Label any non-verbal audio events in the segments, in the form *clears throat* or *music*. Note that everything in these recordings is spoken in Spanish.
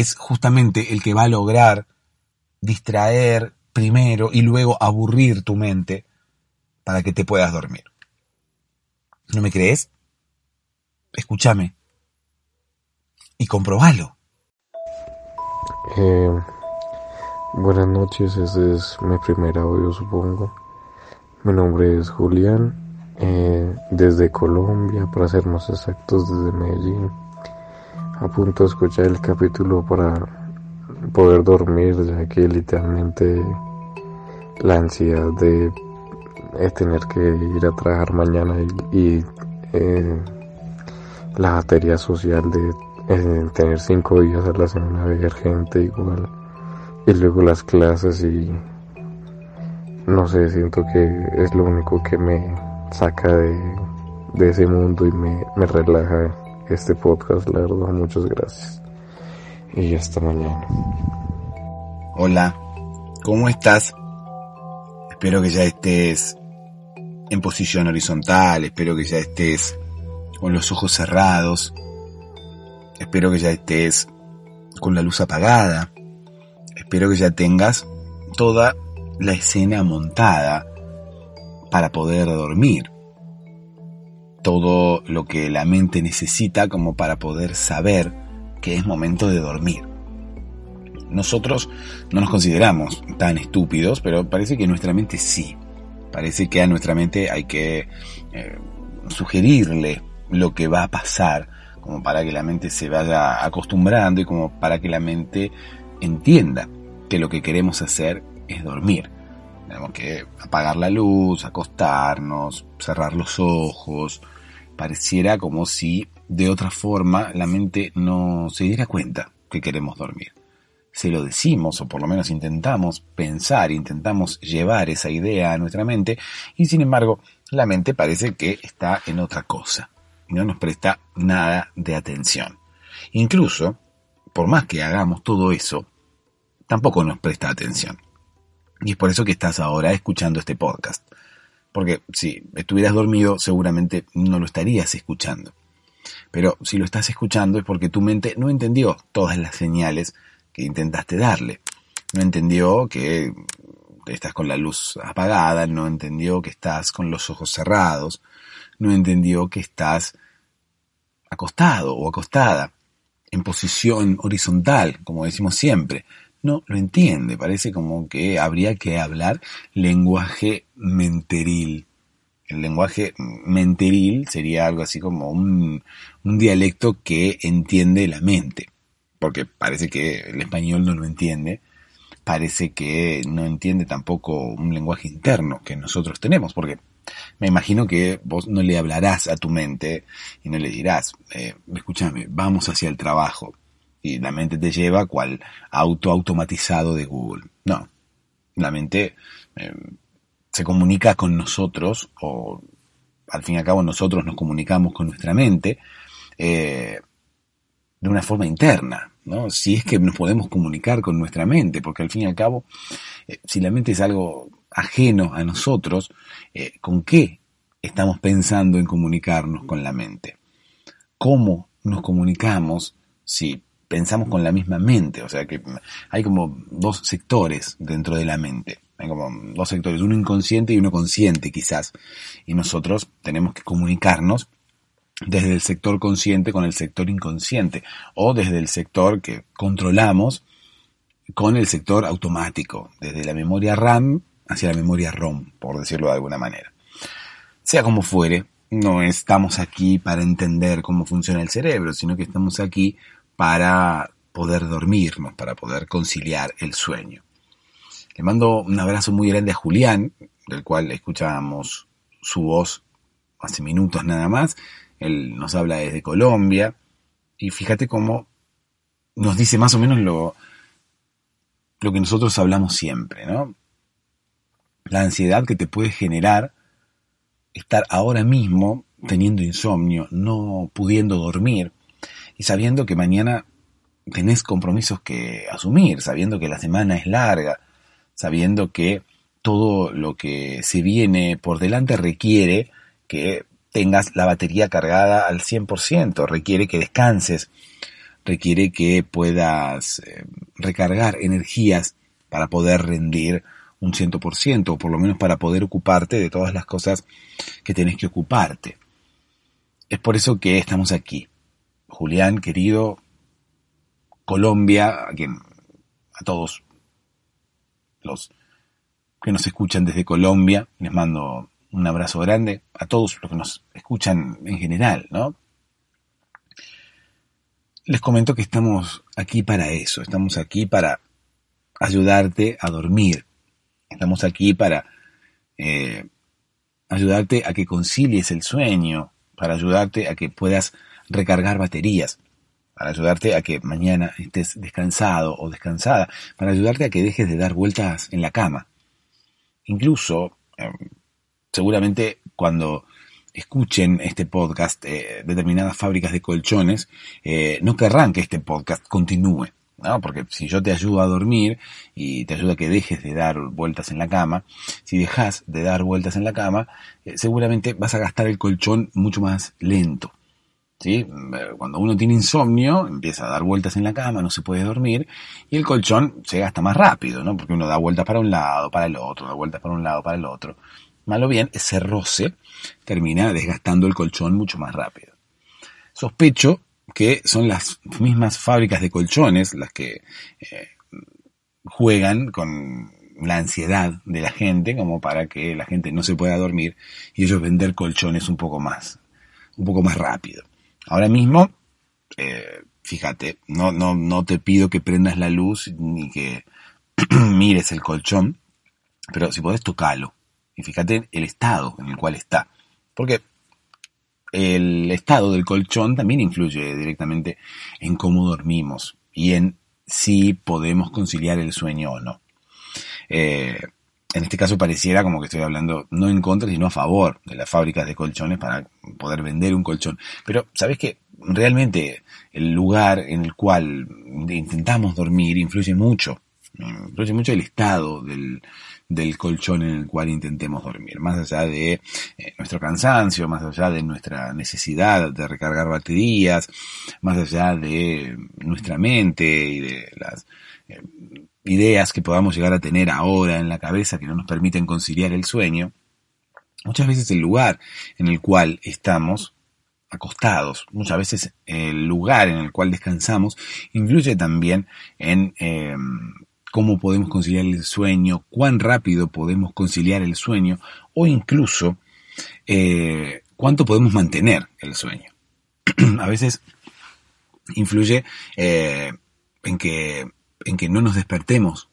es justamente el que va a lograr distraer primero y luego aburrir tu mente para que te puedas dormir. ¿No me crees? Escúchame y comprobalo. Eh, buenas noches, este es mi primer audio supongo. Mi nombre es Julián, eh, desde Colombia, para ser más exactos, desde Medellín a punto de escuchar el capítulo para poder dormir, ya que literalmente la ansiedad de, tener que ir a trabajar mañana y, eh, la batería social de eh, tener cinco días a la semana ver gente igual y luego las clases y no sé, siento que es lo único que me saca de, de ese mundo y me, me relaja este podcast, la verdad, muchas gracias. Y hasta mañana. Hola, ¿cómo estás? Espero que ya estés en posición horizontal, espero que ya estés con los ojos cerrados, espero que ya estés con la luz apagada, espero que ya tengas toda la escena montada para poder dormir todo lo que la mente necesita como para poder saber que es momento de dormir. Nosotros no nos consideramos tan estúpidos, pero parece que nuestra mente sí. Parece que a nuestra mente hay que eh, sugerirle lo que va a pasar, como para que la mente se vaya acostumbrando y como para que la mente entienda que lo que queremos hacer es dormir. Tenemos que apagar la luz, acostarnos, cerrar los ojos, pareciera como si de otra forma la mente no se diera cuenta que queremos dormir. Se lo decimos, o por lo menos intentamos pensar, intentamos llevar esa idea a nuestra mente, y sin embargo, la mente parece que está en otra cosa, no nos presta nada de atención. Incluso, por más que hagamos todo eso, tampoco nos presta atención. Y es por eso que estás ahora escuchando este podcast porque si estuvieras dormido seguramente no lo estarías escuchando. Pero si lo estás escuchando es porque tu mente no entendió todas las señales que intentaste darle. no entendió que estás con la luz apagada, no entendió que estás con los ojos cerrados, no entendió que estás acostado o acostada, en posición horizontal, como decimos siempre. No lo entiende, parece como que habría que hablar lenguaje menteril. El lenguaje menteril sería algo así como un, un dialecto que entiende la mente, porque parece que el español no lo entiende, parece que no entiende tampoco un lenguaje interno que nosotros tenemos, porque me imagino que vos no le hablarás a tu mente y no le dirás, eh, escúchame, vamos hacia el trabajo. Y la mente te lleva cual auto automatizado de Google. No, la mente eh, se comunica con nosotros, o al fin y al cabo nosotros nos comunicamos con nuestra mente, eh, de una forma interna, ¿no? Si es que nos podemos comunicar con nuestra mente, porque al fin y al cabo, eh, si la mente es algo ajeno a nosotros, ¿con qué estamos pensando en comunicarnos con la mente? ¿Cómo nos comunicamos si pensamos con la misma mente? O sea que hay como dos sectores dentro de la mente. Hay como dos sectores, uno inconsciente y uno consciente quizás. Y nosotros tenemos que comunicarnos desde el sector consciente con el sector inconsciente o desde el sector que controlamos con el sector automático, desde la memoria RAM hacia la memoria ROM, por decirlo de alguna manera. Sea como fuere, no estamos aquí para entender cómo funciona el cerebro, sino que estamos aquí para poder dormirnos, para poder conciliar el sueño. Le mando un abrazo muy grande a Julián, del cual escuchábamos su voz hace minutos nada más, él nos habla desde Colombia y fíjate cómo nos dice más o menos lo, lo que nosotros hablamos siempre, ¿no? La ansiedad que te puede generar estar ahora mismo teniendo insomnio, no pudiendo dormir y sabiendo que mañana tenés compromisos que asumir, sabiendo que la semana es larga, sabiendo que todo lo que se viene por delante requiere que tengas la batería cargada al 100%, requiere que descanses, requiere que puedas eh, recargar energías para poder rendir un 100%, o por lo menos para poder ocuparte de todas las cosas que tenés que ocuparte. Es por eso que estamos aquí. Julián, querido, Colombia, a, quien, a todos los que nos escuchan desde Colombia, les mando un abrazo grande a todos los que nos escuchan en general, ¿no? Les comento que estamos aquí para eso, estamos aquí para ayudarte a dormir, estamos aquí para eh, ayudarte a que concilies el sueño, para ayudarte a que puedas recargar baterías, para ayudarte a que mañana estés descansado o descansada, para ayudarte a que dejes de dar vueltas en la cama. Incluso, em, seguramente cuando escuchen este podcast eh, determinadas fábricas de colchones, eh, no querrán que este podcast continúe. ¿no? Porque si yo te ayudo a dormir y te ayudo a que dejes de dar vueltas en la cama, si dejas de dar vueltas en la cama, eh, seguramente vas a gastar el colchón mucho más lento. ¿Sí? Cuando uno tiene insomnio, empieza a dar vueltas en la cama, no se puede dormir, y el colchón se gasta más rápido, ¿no? Porque uno da vueltas para un lado, para el otro, da vueltas para un lado, para el otro. Malo bien, ese roce termina desgastando el colchón mucho más rápido. Sospecho que son las mismas fábricas de colchones las que eh, juegan con la ansiedad de la gente como para que la gente no se pueda dormir y ellos vender colchones un poco más, un poco más rápido. Ahora mismo, eh, fíjate, no, no, no te pido que prendas la luz ni que *clears throat* mires el colchón, pero si podés tocarlo y fíjate el estado en el cual está. Porque el estado del colchón también influye directamente en cómo dormimos y en si podemos conciliar el sueño o no. Eh, en este caso pareciera como que estoy hablando no en contra, sino a favor de las fábricas de colchones para poder vender un colchón. Pero, ¿sabes que Realmente el lugar en el cual intentamos dormir influye mucho. Influye mucho el estado del, del colchón en el cual intentemos dormir, más allá de eh, nuestro cansancio, más allá de nuestra necesidad de recargar baterías, más allá de nuestra mente y de las eh, ideas que podamos llegar a tener ahora en la cabeza que no nos permiten conciliar el sueño, muchas veces el lugar en el cual estamos acostados, muchas veces el lugar en el cual descansamos influye también en eh, cómo podemos conciliar el sueño, cuán rápido podemos conciliar el sueño o incluso eh, cuánto podemos mantener el sueño. *clears throat* a veces influye eh, en, que, en que no nos despertemos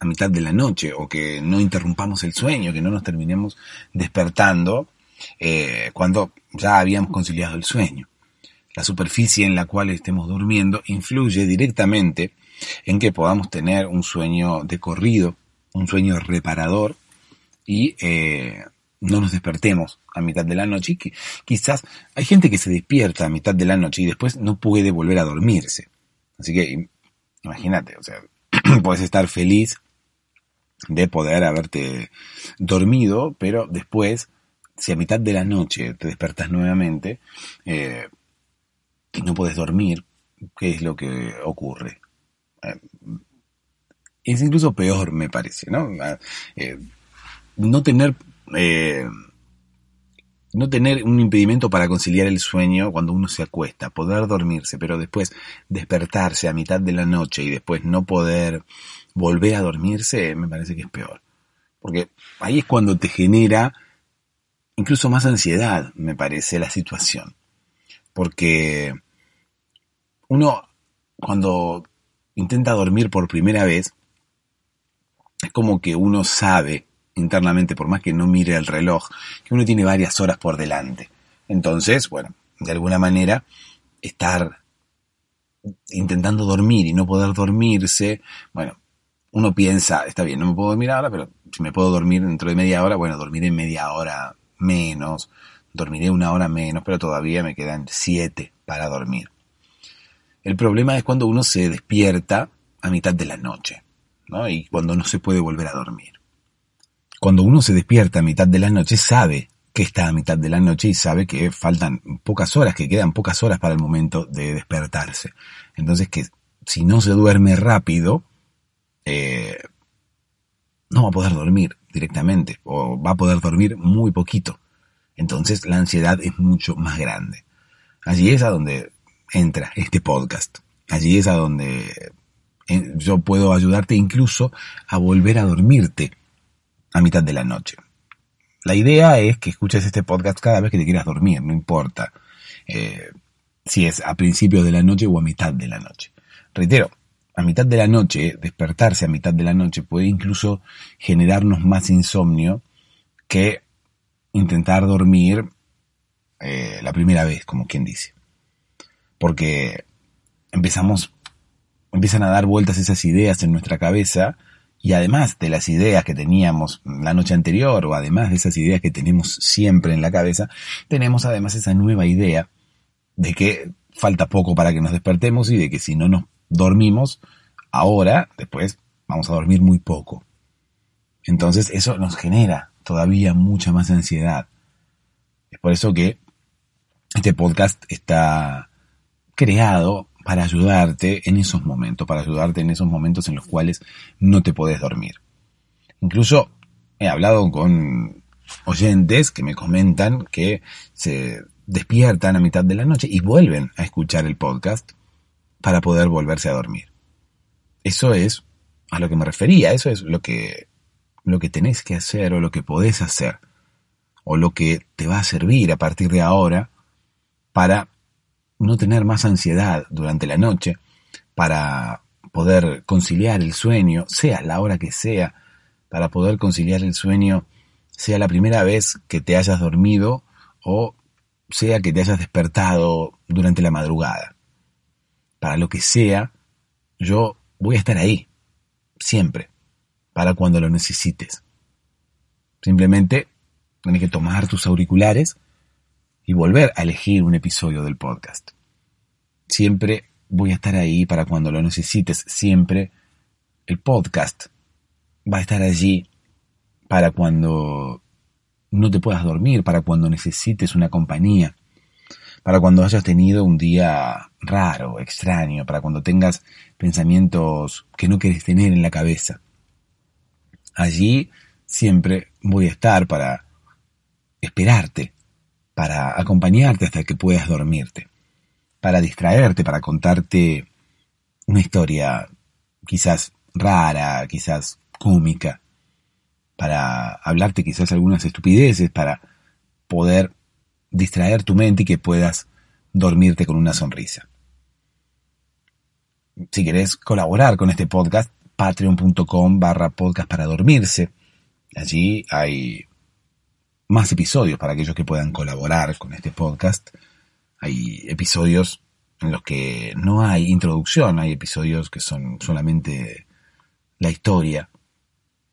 a mitad de la noche o que no interrumpamos el sueño, que no nos terminemos despertando eh, cuando ya habíamos conciliado el sueño. La superficie en la cual estemos durmiendo influye directamente en que podamos tener un sueño de corrido, un sueño reparador y eh, no nos despertemos a mitad de la noche. Que quizás hay gente que se despierta a mitad de la noche y después no puede volver a dormirse. Así que imagínate, o sea, *clears throat* puedes estar feliz de poder haberte dormido, pero después, si a mitad de la noche te despertas nuevamente, eh, no puedes dormir, ¿qué es lo que ocurre? Eh, es incluso peor, me parece, ¿no? Ah, eh, no tener eh, no tener un impedimento para conciliar el sueño cuando uno se acuesta, poder dormirse, pero después despertarse a mitad de la noche y después no poder volver a dormirse, me parece que es peor. Porque ahí es cuando te genera incluso más ansiedad, me parece, la situación. Porque uno, cuando intenta dormir por primera vez, es como que uno sabe internamente, por más que no mire el reloj, que uno tiene varias horas por delante. Entonces, bueno, de alguna manera, estar intentando dormir y no poder dormirse, bueno, uno piensa, está bien, no me puedo dormir ahora, pero si me puedo dormir dentro de media hora, bueno, dormiré media hora menos, dormiré una hora menos, pero todavía me quedan siete para dormir. El problema es cuando uno se despierta a mitad de la noche, ¿no? Y cuando no se puede volver a dormir. Cuando uno se despierta a mitad de la noche, sabe que está a mitad de la noche y sabe que faltan pocas horas, que quedan pocas horas para el momento de despertarse. Entonces que si no se duerme rápido, eh, no va a poder dormir directamente o va a poder dormir muy poquito. Entonces la ansiedad es mucho más grande. Allí es a donde entra este podcast. Allí es a donde eh, yo puedo ayudarte incluso a volver a dormirte a mitad de la noche. La idea es que escuches este podcast cada vez que te quieras dormir, no importa eh, si es a principios de la noche o a mitad de la noche. Reitero, a mitad de la noche, despertarse a mitad de la noche puede incluso generarnos más insomnio que intentar dormir eh, la primera vez, como quien dice. Porque empezamos, empiezan a dar vueltas esas ideas en nuestra cabeza y además de las ideas que teníamos la noche anterior o además de esas ideas que tenemos siempre en la cabeza, tenemos además esa nueva idea de que falta poco para que nos despertemos y de que si no nos dormimos ahora, después vamos a dormir muy poco. Entonces eso nos genera todavía mucha más ansiedad. Es por eso que este podcast está creado para ayudarte en esos momentos, para ayudarte en esos momentos en los cuales no te puedes dormir. Incluso he hablado con oyentes que me comentan que se despiertan a mitad de la noche y vuelven a escuchar el podcast para poder volverse a dormir. Eso es a lo que me refería, eso es lo que, lo que tenés que hacer o lo que podés hacer o lo que te va a servir a partir de ahora para no tener más ansiedad durante la noche, para poder conciliar el sueño, sea la hora que sea, para poder conciliar el sueño, sea la primera vez que te hayas dormido o sea que te hayas despertado durante la madrugada. Para lo que sea, yo voy a estar ahí, siempre, para cuando lo necesites. Simplemente tienes que tomar tus auriculares, y volver a elegir un episodio del podcast. Siempre voy a estar ahí para cuando lo necesites. Siempre el podcast va a estar allí para cuando no te puedas dormir, para cuando necesites una compañía, para cuando hayas tenido un día raro, extraño, para cuando tengas pensamientos que no quieres tener en la cabeza. Allí siempre voy a estar para esperarte, para acompañarte hasta que puedas dormirte, para distraerte, para contarte una historia quizás rara, quizás cómica, para hablarte quizás algunas estupideces, para poder distraer tu mente y que puedas dormirte con una sonrisa. Si querés colaborar con este podcast, patreon.com barra podcast para dormirse. Allí hay más episodios para aquellos que puedan colaborar con este podcast. Hay episodios en los que no hay introducción, hay episodios que son solamente la historia.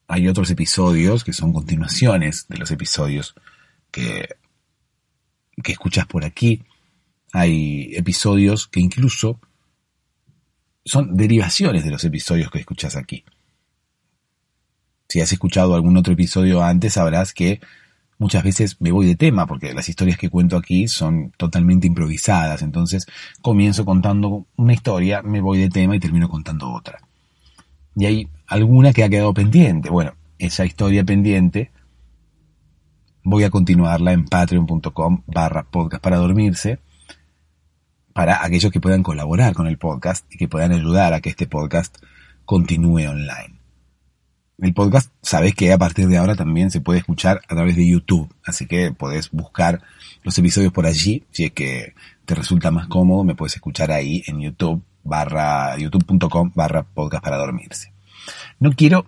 Hay otros episodios que son continuaciones de los episodios que que escuchas por aquí. Hay episodios que incluso son derivaciones de los episodios que escuchas aquí. Si has escuchado algún otro episodio antes, sabrás que muchas veces me voy de tema, porque las historias que cuento aquí son totalmente improvisadas. Entonces comienzo contando una historia, me voy de tema y termino contando otra. Y hay alguna que ha quedado pendiente. Bueno, esa historia pendiente voy a continuarla en patreon.com barra podcast para dormirse para aquellos que puedan colaborar con el podcast y que puedan ayudar a que este podcast continúe online. El podcast, sabes que a partir de ahora también se puede escuchar a través de YouTube, así que podés buscar los episodios por allí, si es que te resulta más cómodo, me puedes escuchar ahí en YouTube barra youtube.com barra podcast para dormirse. No quiero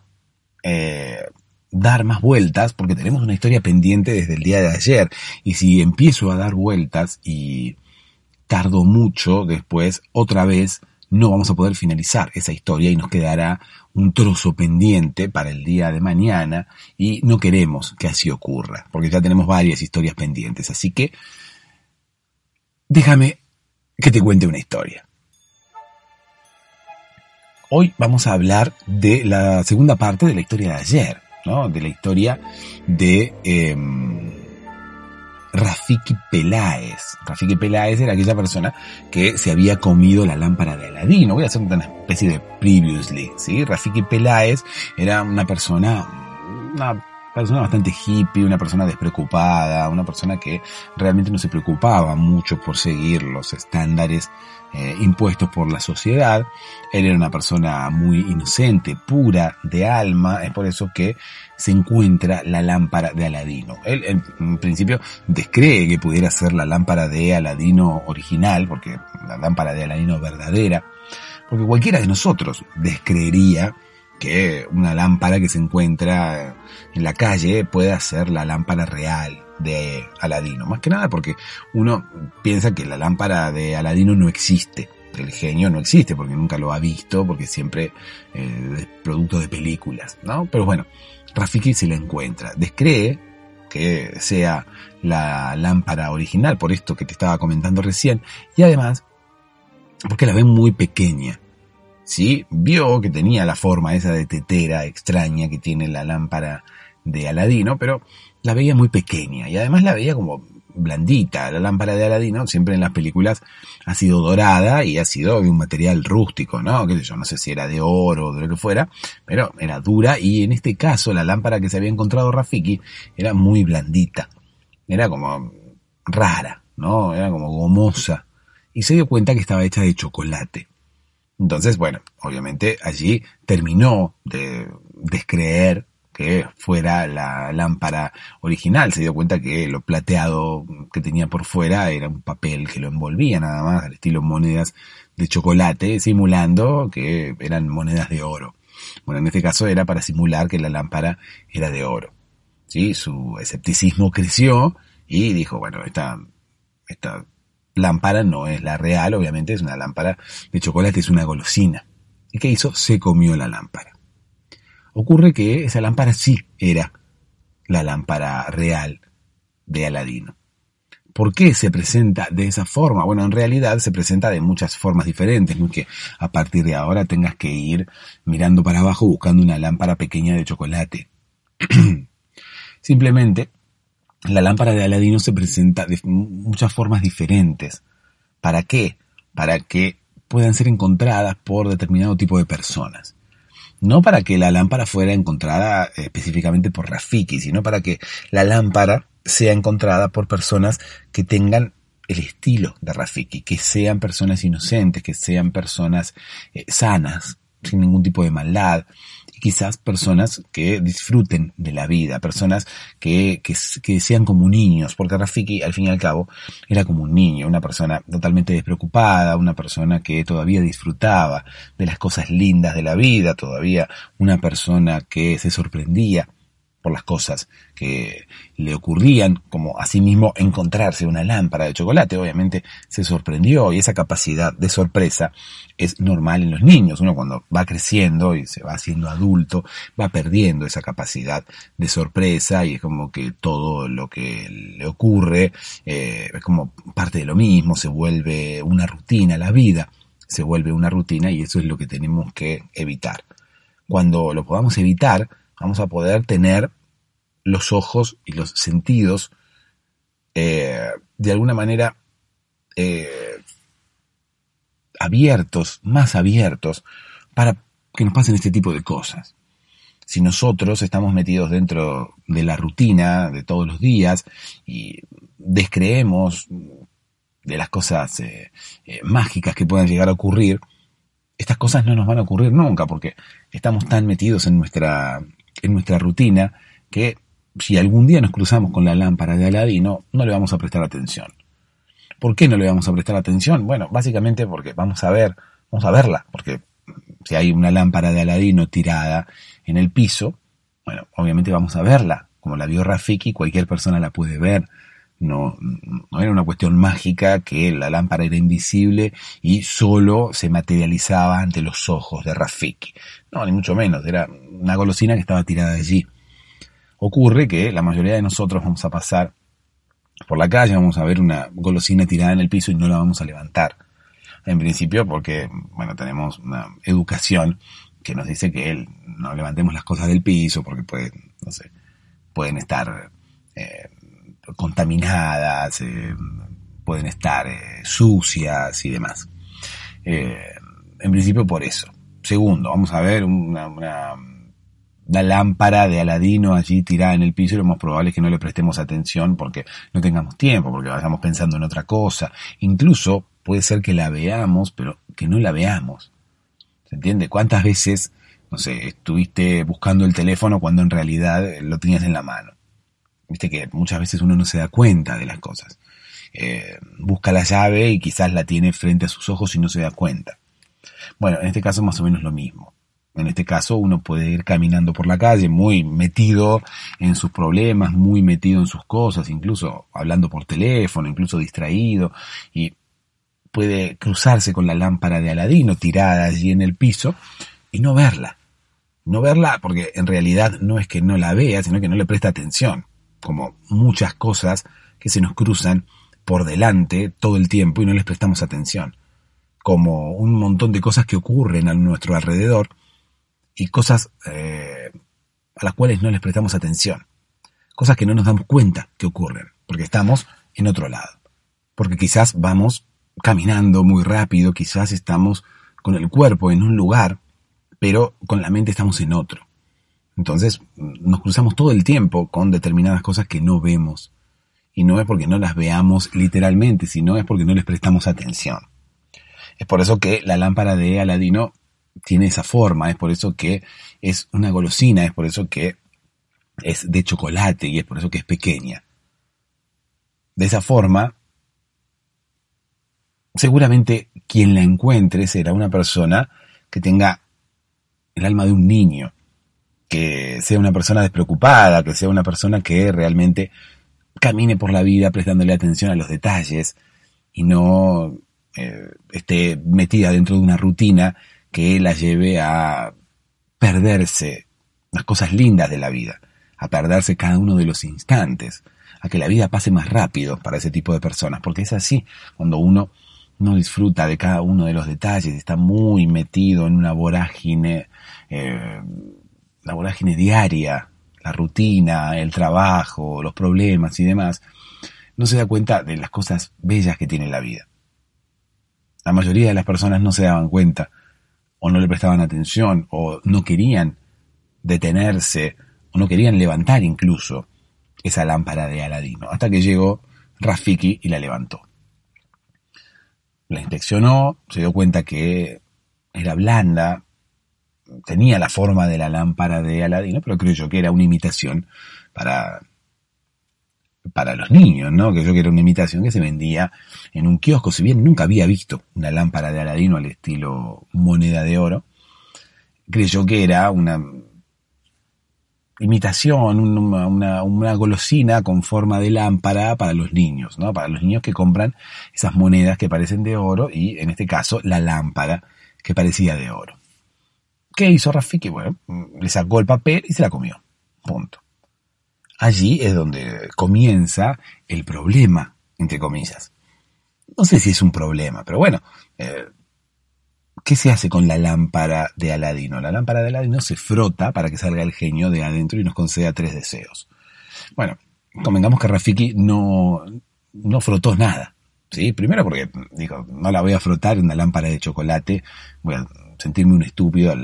eh, dar más vueltas porque tenemos una historia pendiente desde el día de ayer y si empiezo a dar vueltas y tardo mucho después otra vez no vamos a poder finalizar esa historia y nos quedará un trozo pendiente para el día de mañana y no queremos que así ocurra porque ya tenemos varias historias pendientes. Así que déjame que te cuente una historia. Hoy vamos a hablar de la segunda parte de la historia de ayer de la historia de em, Rafiki Peláez. Rafiki Peláez era aquella persona que se había comido la lámpara de Aladino. Voy a hacer una especie de previously, ¿sí? Rafiki Peláez era una persona, una persona bastante hippie, una persona despreocupada, una persona que realmente no se preocupaba mucho por seguir los estándares eh, impuestos por la sociedad. Él era una persona muy inocente, pura de alma, es por eso que se encuentra la lámpara de Aladino. Él en principio descree que pudiera ser la lámpara de Aladino original, porque la lámpara de Aladino verdadera, porque cualquiera de nosotros descreería que una lámpara que se encuentra en la calle pueda ser la lámpara real de Aladino. Más que nada porque uno piensa que la lámpara de Aladino no existe. El genio no existe porque nunca lo ha visto, porque siempre eh, es producto de películas, ¿no? Pero bueno, Rafiki se la encuentra. Descree que sea la lámpara original, por esto que te estaba comentando recién, y además porque la ven muy pequeña. ¿Sí? Vio que tenía la forma esa de tetera extraña que tiene la lámpara de Aladino, pero la veía muy pequeña y además la veía como blandita. La lámpara de Aladino siempre en las películas ha sido dorada y ha sido de un material rústico, ¿no? Que yo, no sé si era de oro o de lo que fuera, pero era dura y en este caso la lámpara que se había encontrado Rafiki era muy blandita. Era como rara, ¿no? Era como gomosa. Y se dio cuenta que estaba hecha de chocolate. Entonces, bueno, obviamente allí terminó de descreer que fuera la lámpara original. Se dio cuenta que lo plateado que tenía por fuera era un papel que lo envolvía nada más, al estilo monedas de chocolate, simulando que eran monedas de oro. Bueno, en este caso era para simular que la lámpara era de oro. ¿Sí? Su escepticismo creció y dijo, bueno, esta, esta lámpara no es la real, obviamente es una lámpara de chocolate, es una golosina. ¿Y qué hizo? Se comió la lámpara. Ocurre que esa lámpara sí era la lámpara real de Aladino. ¿Por qué se presenta de esa forma? Bueno, en realidad se presenta de muchas formas diferentes, no es que a partir de ahora tengas que ir mirando para abajo buscando una lámpara pequeña de chocolate. *clears throat* Simplemente la lámpara de Aladino se presenta de muchas formas diferentes. ¿Para qué? Para que puedan ser encontradas por determinado tipo de personas. No para que la lámpara fuera encontrada específicamente por Rafiki, sino para que la lámpara sea encontrada por personas que tengan el estilo de Rafiki, que sean personas inocentes, que sean personas eh, sanas, sin ningún tipo de maldad, quizás personas que disfruten de la vida, personas que, que, sean como niños, porque Rafiki al fin y al cabo era como un niño, una persona totalmente despreocupada, una persona que todavía disfrutaba de las cosas lindas de la vida, todavía una persona que se sorprendía por las cosas que le ocurrían, como asimismo encontrarse una lámpara de chocolate, obviamente se sorprendió y esa capacidad de sorpresa es normal en los niños. Uno cuando va creciendo y se va haciendo adulto, va perdiendo esa capacidad de sorpresa y es como que todo lo que le ocurre eh, es como parte de lo mismo, se vuelve una rutina, la vida se vuelve una rutina y eso es lo que tenemos que evitar. Cuando lo podamos evitar, vamos a poder tener los ojos y los sentidos eh, de alguna manera eh, abiertos, más abiertos, para que nos pasen este tipo de cosas. Si nosotros estamos metidos dentro de la rutina de todos los días y descreemos de las cosas eh, mágicas que puedan llegar a ocurrir, estas cosas no nos van a ocurrir nunca porque estamos tan metidos en nuestra en nuestra rutina que si algún día nos cruzamos con la lámpara de Aladino, no le vamos a prestar atención. ¿Por qué no le vamos a prestar atención? Bueno, básicamente porque vamos a ver, vamos a verla, porque si hay una lámpara de Aladino tirada en el piso, bueno, obviamente vamos a verla, como la vio Rafiki, cualquier persona la puede ver. No, no era una cuestión mágica que la lámpara era invisible y solo se materializaba ante los ojos de Rafiki. No, ni mucho menos, era una golosina que estaba tirada allí. Ocurre que la mayoría de nosotros vamos a pasar por la calle, vamos a ver una golosina tirada en el piso y no la vamos a levantar. En principio porque, bueno, tenemos una educación que nos dice que no levantemos las cosas del piso porque pueden, no sé, pueden estar eh, contaminadas, eh, pueden estar eh, sucias y demás. en principio por eso. Segundo, vamos a ver una, lámpara de Aladino allí tirada en el piso lo más probable es que no le prestemos atención porque no tengamos tiempo, porque vayamos pensando en otra cosa. Incluso puede ser que la veamos, pero que no la veamos. ¿Se entiende? ¿Cuántas veces, no sé, estuviste buscando el teléfono cuando en realidad lo tenías en la mano? Viste que muchas veces uno no se da cuenta de las cosas. Eh, busca la llave y quizás la tiene frente a sus ojos y no se da cuenta. Bueno, en este caso más o menos lo mismo. En este caso uno puede ir caminando por la calle muy metido en sus problemas, muy metido en sus cosas, incluso hablando por teléfono, incluso distraído, y puede cruzarse con la lámpara de Aladino tirada allí en el piso y no verla. No verla porque en realidad no es que no la vea, sino que no le presta atención, como muchas cosas que se nos cruzan por delante todo el tiempo y no les prestamos atención como un montón de cosas que ocurren a nuestro alrededor y cosas eh, a las cuales no les prestamos atención. Cosas que no nos damos cuenta que ocurren, porque estamos en otro lado. Porque quizás vamos caminando muy rápido, quizás estamos con el cuerpo en un lugar, pero con la mente estamos en otro. Entonces nos cruzamos todo el tiempo con determinadas cosas que no vemos. Y no es porque no las veamos literalmente, sino es porque no les prestamos atención. Es por eso que la lámpara de Aladino tiene esa forma, es por eso que es una golosina, es por eso que es de chocolate y es por eso que es pequeña. De esa forma, seguramente quien la encuentre será una persona que tenga el alma de un niño, que sea una persona despreocupada, que sea una persona que realmente camine por la vida prestándole atención a los detalles y no eh, esté metida dentro de una rutina que la lleve a perderse las cosas lindas de la vida, a perderse cada uno de los instantes, a que la vida pase más rápido para ese tipo de personas, porque es así, cuando uno no disfruta de cada uno de los detalles, está muy metido en una vorágine, eh, la vorágine diaria, la rutina, el trabajo, los problemas y demás, no se da cuenta de las cosas bellas que tiene la vida. La mayoría de las personas no se daban cuenta, o no le prestaban atención, o no querían detenerse, o no querían levantar incluso esa lámpara de Aladino, hasta que llegó Rafiki y la levantó. La inspeccionó, se dio cuenta que era blanda, tenía la forma de la lámpara de Aladino, pero creyó que era una imitación para, para los niños, ¿no? Que yo que era una imitación que se vendía en un kiosco, si bien nunca había visto una lámpara de Aladino al estilo moneda de oro, creyó que era una imitación, una, una, golosina con forma de lámpara para los niños, ¿no? Para los niños que compran esas monedas que parecen de oro y en este caso la lámpara que parecía de oro. ¿Qué hizo Rafiki? Bueno, le sacó el papel y se la comió. Punto. Allí es donde comienza el problema, entre comillas. No sé si es un problema, pero bueno, eh, ¿qué se hace con la lámpara de Aladino? La lámpara de Aladino se frota para que salga el genio de adentro y nos conceda tres deseos. Bueno, convengamos que Rafiki no, no frotó nada. ¿sí? Primero porque, digo, no la voy a frotar en una lámpara de chocolate, voy a sentirme un estúpido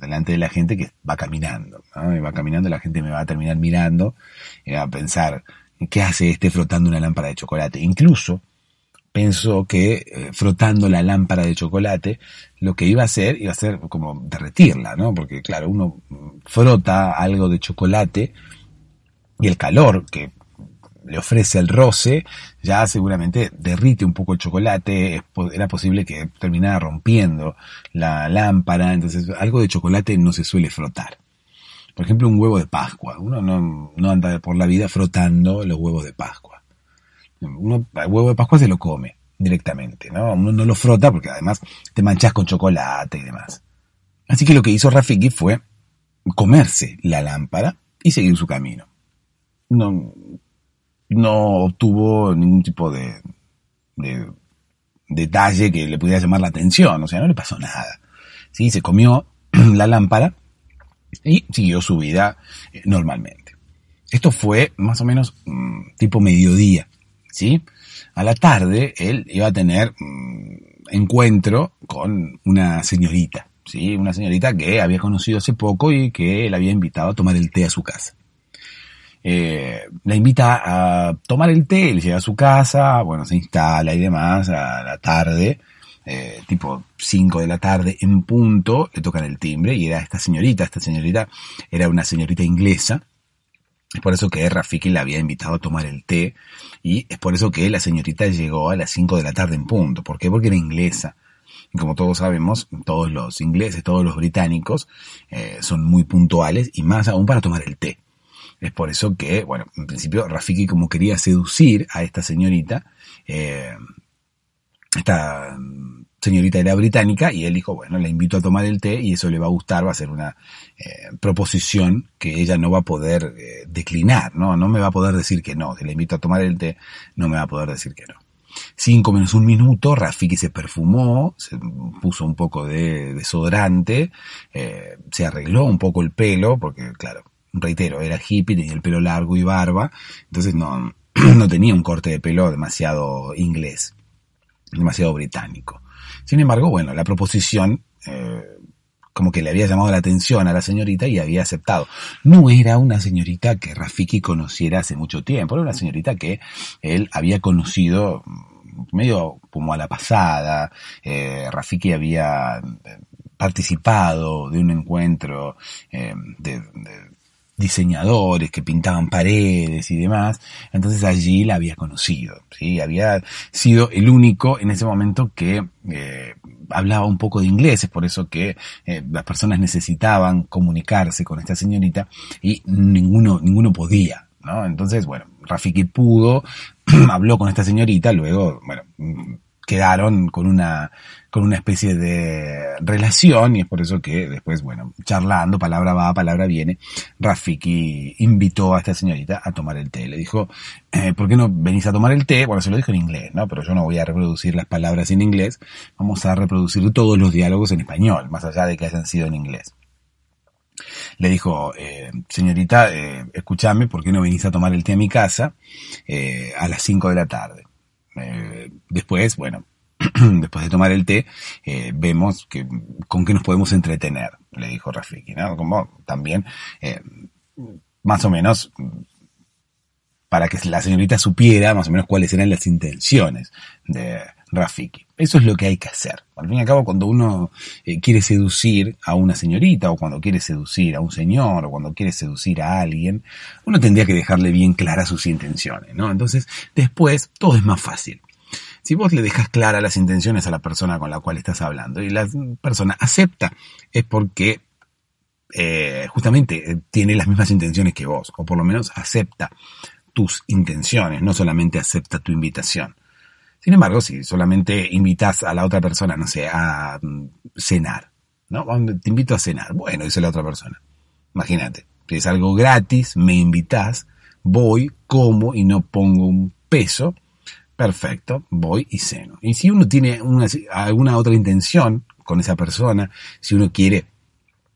delante de la gente que va caminando, ¿no? Y va caminando, la gente me va a terminar mirando y va a pensar, ¿qué hace este frotando una lámpara de chocolate? Incluso pensó que eh, frotando la lámpara de chocolate, lo que iba a hacer iba a ser como derretirla, ¿no? Porque claro, uno frota algo de chocolate y el calor que le ofrece el roce, ya seguramente derrite un poco el chocolate, era posible que terminara rompiendo la lámpara, entonces algo de chocolate no se suele frotar. Por ejemplo, un huevo de Pascua. Uno no, no anda por la vida frotando los huevos de Pascua. Uno, el huevo de Pascua se lo come directamente, ¿no? Uno no lo frota porque además te manchas con chocolate y demás. Así que lo que hizo Rafiki fue comerse la lámpara y seguir su camino. No, no obtuvo ningún tipo de, detalle que le pudiera llamar la atención, o sea, no le pasó nada. ¿sí? Se comió *clears throat* la lámpara y siguió su vida eh, normalmente. Esto fue más o menos mm, tipo mediodía, ¿sí? A la tarde él iba a tener mm, encuentro con una señorita, ¿sí? Una señorita que había conocido hace poco y que él había invitado a tomar el té a su casa eh, la invita a tomar el té, le llega a su casa, bueno, se instala y demás a la tarde, eh, tipo 5 de la tarde en punto, le tocan el timbre y era esta señorita, esta señorita era una señorita inglesa, es por eso que Rafiki la había invitado a tomar el té y es por eso que la señorita llegó a las 5 de la tarde en punto. ¿Por qué? Porque era inglesa. Y como todos sabemos, todos los ingleses, todos los británicos eh, son muy puntuales y más aún para tomar el té. Es por eso que, bueno, en principio Rafiki como quería seducir a esta señorita, eh, esta señorita era británica y él dijo, bueno, la invito a tomar el té y eso le va a gustar, va a ser una eh, proposición que ella no va a poder eh, declinar, ¿no? No me va a poder decir que no, si la invito a tomar el té, no me va a poder decir que no. Cinco menos un minuto, Rafiki se perfumó, se puso un poco de desodorante, se arregló un poco el pelo, porque claro, reitero, era hippie, tenía el pelo largo y barba, entonces no, *clears throat* no tenía un corte de pelo demasiado inglés, demasiado británico. Sin embargo, bueno, la proposición eh, como que le había llamado la atención a la señorita y había aceptado. No era una señorita que Rafiki conociera hace mucho tiempo, era una señorita que él había conocido medio como a la pasada. Eh, Rafiki había eh, participado de un encuentro de, diseñadores que pintaban paredes y demás, entonces allí la había conocido, ¿sí? Había sido el único en ese momento que eh, hablaba un poco de inglés, es por eso que eh, las personas necesitaban comunicarse con esta señorita y ninguno, ninguno podía, ¿no? Entonces, bueno, Rafiki pudo, *clears throat* habló con esta señorita, luego, bueno, quedaron con una, con una especie de relación y es por eso que después, bueno, charlando, palabra va, palabra viene, Rafiki invitó a esta señorita a tomar el té. Le dijo, eh, ¿por qué no venís a tomar el té? Bueno, se lo dijo en inglés, ¿no? Pero yo no voy a reproducir las palabras en inglés, vamos a reproducir todos los diálogos en español, más allá de que hayan sido en inglés. le dijo, eh, señorita, eh, escúchame, ¿por qué no venís a tomar el té a mi casa a las 5 de la tarde? Después, bueno, *clears throat* después de tomar el té, eh, vemos que, con qué nos podemos entretener, le dijo Rafiki, ¿no? Como también, eh, más o menos, para que la señorita supiera más o menos cuáles eran las intenciones de Rafiki. Eso es lo que hay que hacer. Al fin y al cabo, cuando uno eh, quiere seducir a una señorita, o cuando quiere seducir a un señor, o cuando quiere seducir a alguien, uno tendría que dejarle bien claras sus intenciones, ¿no? Entonces, después, todo es más fácil. Si vos le dejas claras las intenciones a la persona con la cual estás hablando y la persona acepta, es porque eh, justamente eh, tiene las mismas intenciones que vos, o por lo menos acepta tus intenciones, no solamente acepta tu invitación. Sin embargo, si solamente invitas a la otra persona, no sé, a mm, cenar, ¿no? Te invito a cenar. Bueno, dice la otra persona. Imagínate, si es algo gratis, me invitas, voy, como y no pongo un peso, perfecto, voy y ceno. Y si uno tiene una, alguna otra intención con esa persona, si uno quiere,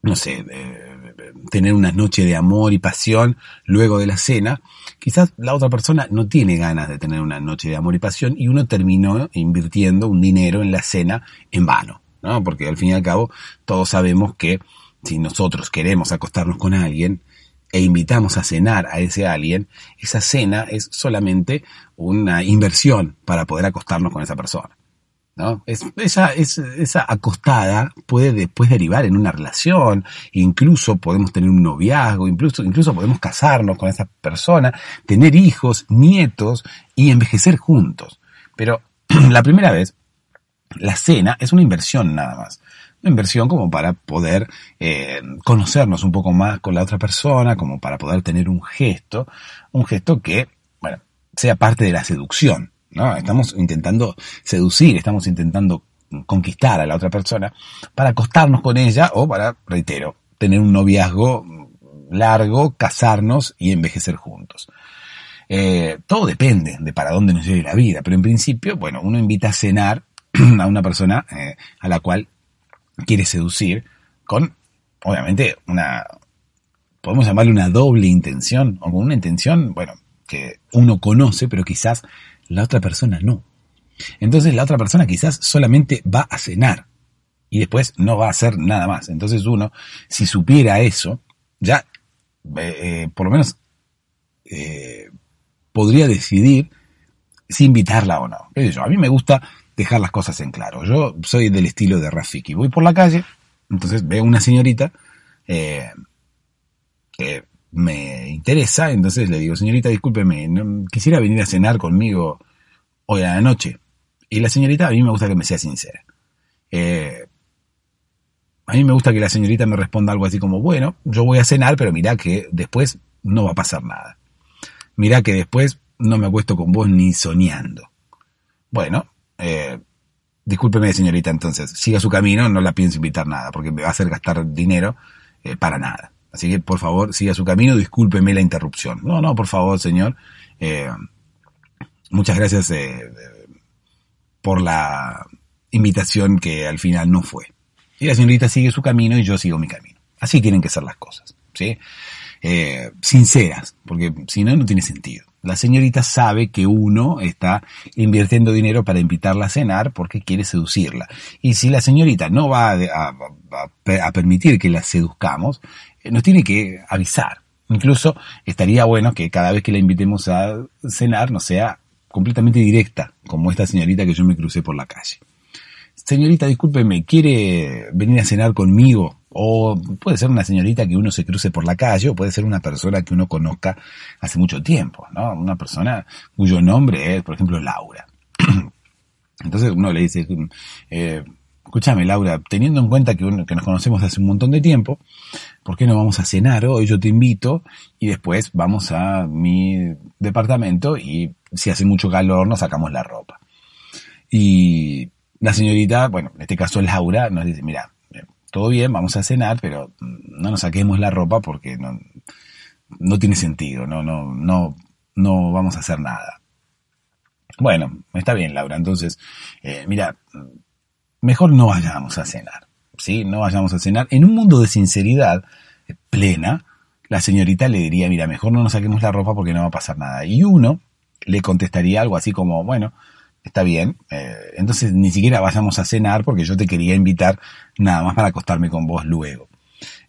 no sé, eh, tener una noche de amor y pasión luego de la cena, quizás la otra persona no tiene ganas de tener una noche de amor y pasión y uno terminó invirtiendo un dinero en la cena en vano, ¿no? Porque al fin y al cabo todos sabemos que si nosotros queremos acostarnos con alguien e invitamos a cenar a ese alguien, esa cena es solamente una inversión para poder acostarnos con esa persona. ¿no? Es, esa, es, esa acostada puede después derivar en una relación, incluso podemos tener un noviazgo, incluso, incluso podemos casarnos con esa persona, tener hijos, nietos y envejecer juntos. Pero *clears throat* la primera vez, la cena es una inversión nada más. Inversión como para poder eh, conocernos un poco más con la otra persona, como para poder tener un gesto, un gesto que, bueno, sea parte de la seducción. ¿no? Estamos intentando seducir, estamos intentando conquistar a la otra persona para acostarnos con ella o para, reitero, tener un noviazgo largo, casarnos y envejecer juntos. Eh, todo depende de para dónde nos lleve la vida, pero en principio, bueno, uno invita a cenar *clears throat* a una persona eh, a la cual quiere seducir con, obviamente, una, podemos llamarle una doble intención, o con una intención, bueno, que uno conoce, pero quizás la otra persona no. Entonces la otra persona quizás solamente va a cenar y después no va a hacer nada más. Entonces uno, si supiera eso, ya eh, eh, por lo menos eh, podría decidir si invitarla o no. A mí me gusta dejar las cosas en claro. Yo soy del estilo de Rafiki. Voy por la calle, entonces veo una señorita que me interesa, entonces le digo, señorita, discúlpeme, quisiera venir a cenar conmigo hoy a la noche. Y la señorita, a mí me gusta que me sea sincera. Eh, a mí me gusta que la señorita me responda algo así como, bueno, yo voy a cenar, pero mira que después no va a pasar nada. Mira que después no me acuesto con vos ni soñando. Bueno, eh, discúlpeme señorita entonces, siga su camino, no la pienso invitar nada, porque me va a hacer gastar dinero eh, para nada. Así que, por favor, siga su camino, discúlpeme la interrupción. No, no, por favor, señor. Eh, muchas gracias eh, por la invitación que al final no fue. Y la señorita sigue su camino y yo sigo mi camino. Así tienen que ser las cosas, ¿sí? Eh, sinceras, porque si no, no tiene sentido. La señorita sabe que uno está invirtiendo dinero para invitarla a cenar porque quiere seducirla. Y si la señorita no va a, permitir que la seduzcamos, nos tiene que avisar. Incluso estaría bueno que cada vez que la invitemos a cenar no sea completamente directa, como esta señorita que yo me crucé por la calle. Señorita, discúlpeme, ¿quiere venir a cenar conmigo? O puede ser una señorita que uno se cruce por la calle, o puede ser una persona que uno conozca hace mucho tiempo, ¿no? Una persona cuyo nombre es, por ejemplo, Laura. *clears throat* Entonces uno le dice, eh, escúchame Laura, teniendo en cuenta que, que, nos conocemos hace un montón de tiempo, ¿por qué no vamos a cenar hoy? Yo te invito y después vamos a mi departamento y si hace mucho calor nos sacamos la ropa. Y la señorita, bueno, en este caso Laura, nos dice, mira, todo bien, vamos a cenar, pero no nos saquemos la ropa porque no, no tiene sentido, no, no, no, no vamos a hacer nada. Bueno, está bien, Laura. Entonces, eh, mira, mejor no vayamos a cenar, ¿sí? No vayamos a cenar. En un mundo de sinceridad, plena, la señorita le diría, mira, mejor no nos saquemos la ropa porque no va a pasar nada. Y uno le contestaría algo así como, bueno, está bien, eh, entonces ni siquiera vayamos a cenar porque yo te quería invitar nada más para acostarme con vos luego.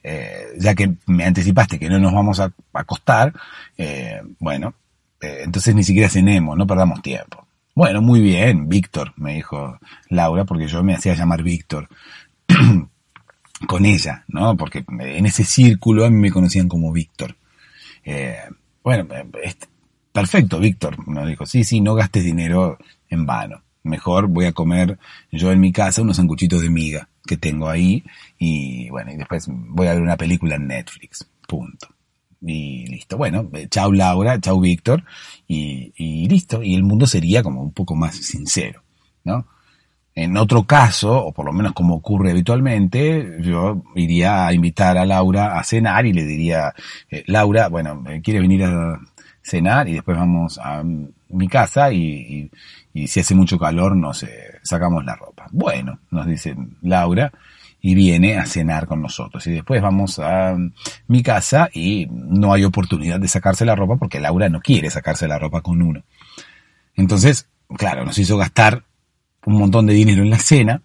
Eh, ya que me anticipaste que no nos vamos a acostar, eh, bueno, entonces ni siquiera cenemos, no perdamos tiempo. Bueno, muy bien, Víctor, me dijo Laura, porque yo me hacía llamar Víctor *clears throat* con ella, ¿no? Porque en ese círculo a mí me conocían como Víctor. bueno, perfecto, Víctor, me dijo, sí, sí, no gastes dinero en vano. Mejor voy a comer yo en mi casa unos sanguchitos de miga que tengo ahí y bueno, y después voy a ver una película en Netflix. Punto. Y listo. Bueno, eh, chau Laura, chau Víctor y, y listo. Y el mundo sería como un poco más sincero, ¿no? En otro caso, o por lo menos como ocurre habitualmente, yo iría a invitar a Laura a cenar y le diría, eh, Laura, bueno, eh, ¿quiere venir a cenar? Y después vamos a mi casa y si hace mucho calor nos sacamos la ropa. Bueno, nos dice Laura y viene a cenar con nosotros. Y después vamos a mi casa y no hay oportunidad de sacarse la ropa porque Laura no quiere sacarse la ropa con uno. Entonces, claro, nos hizo gastar un montón de dinero en la cena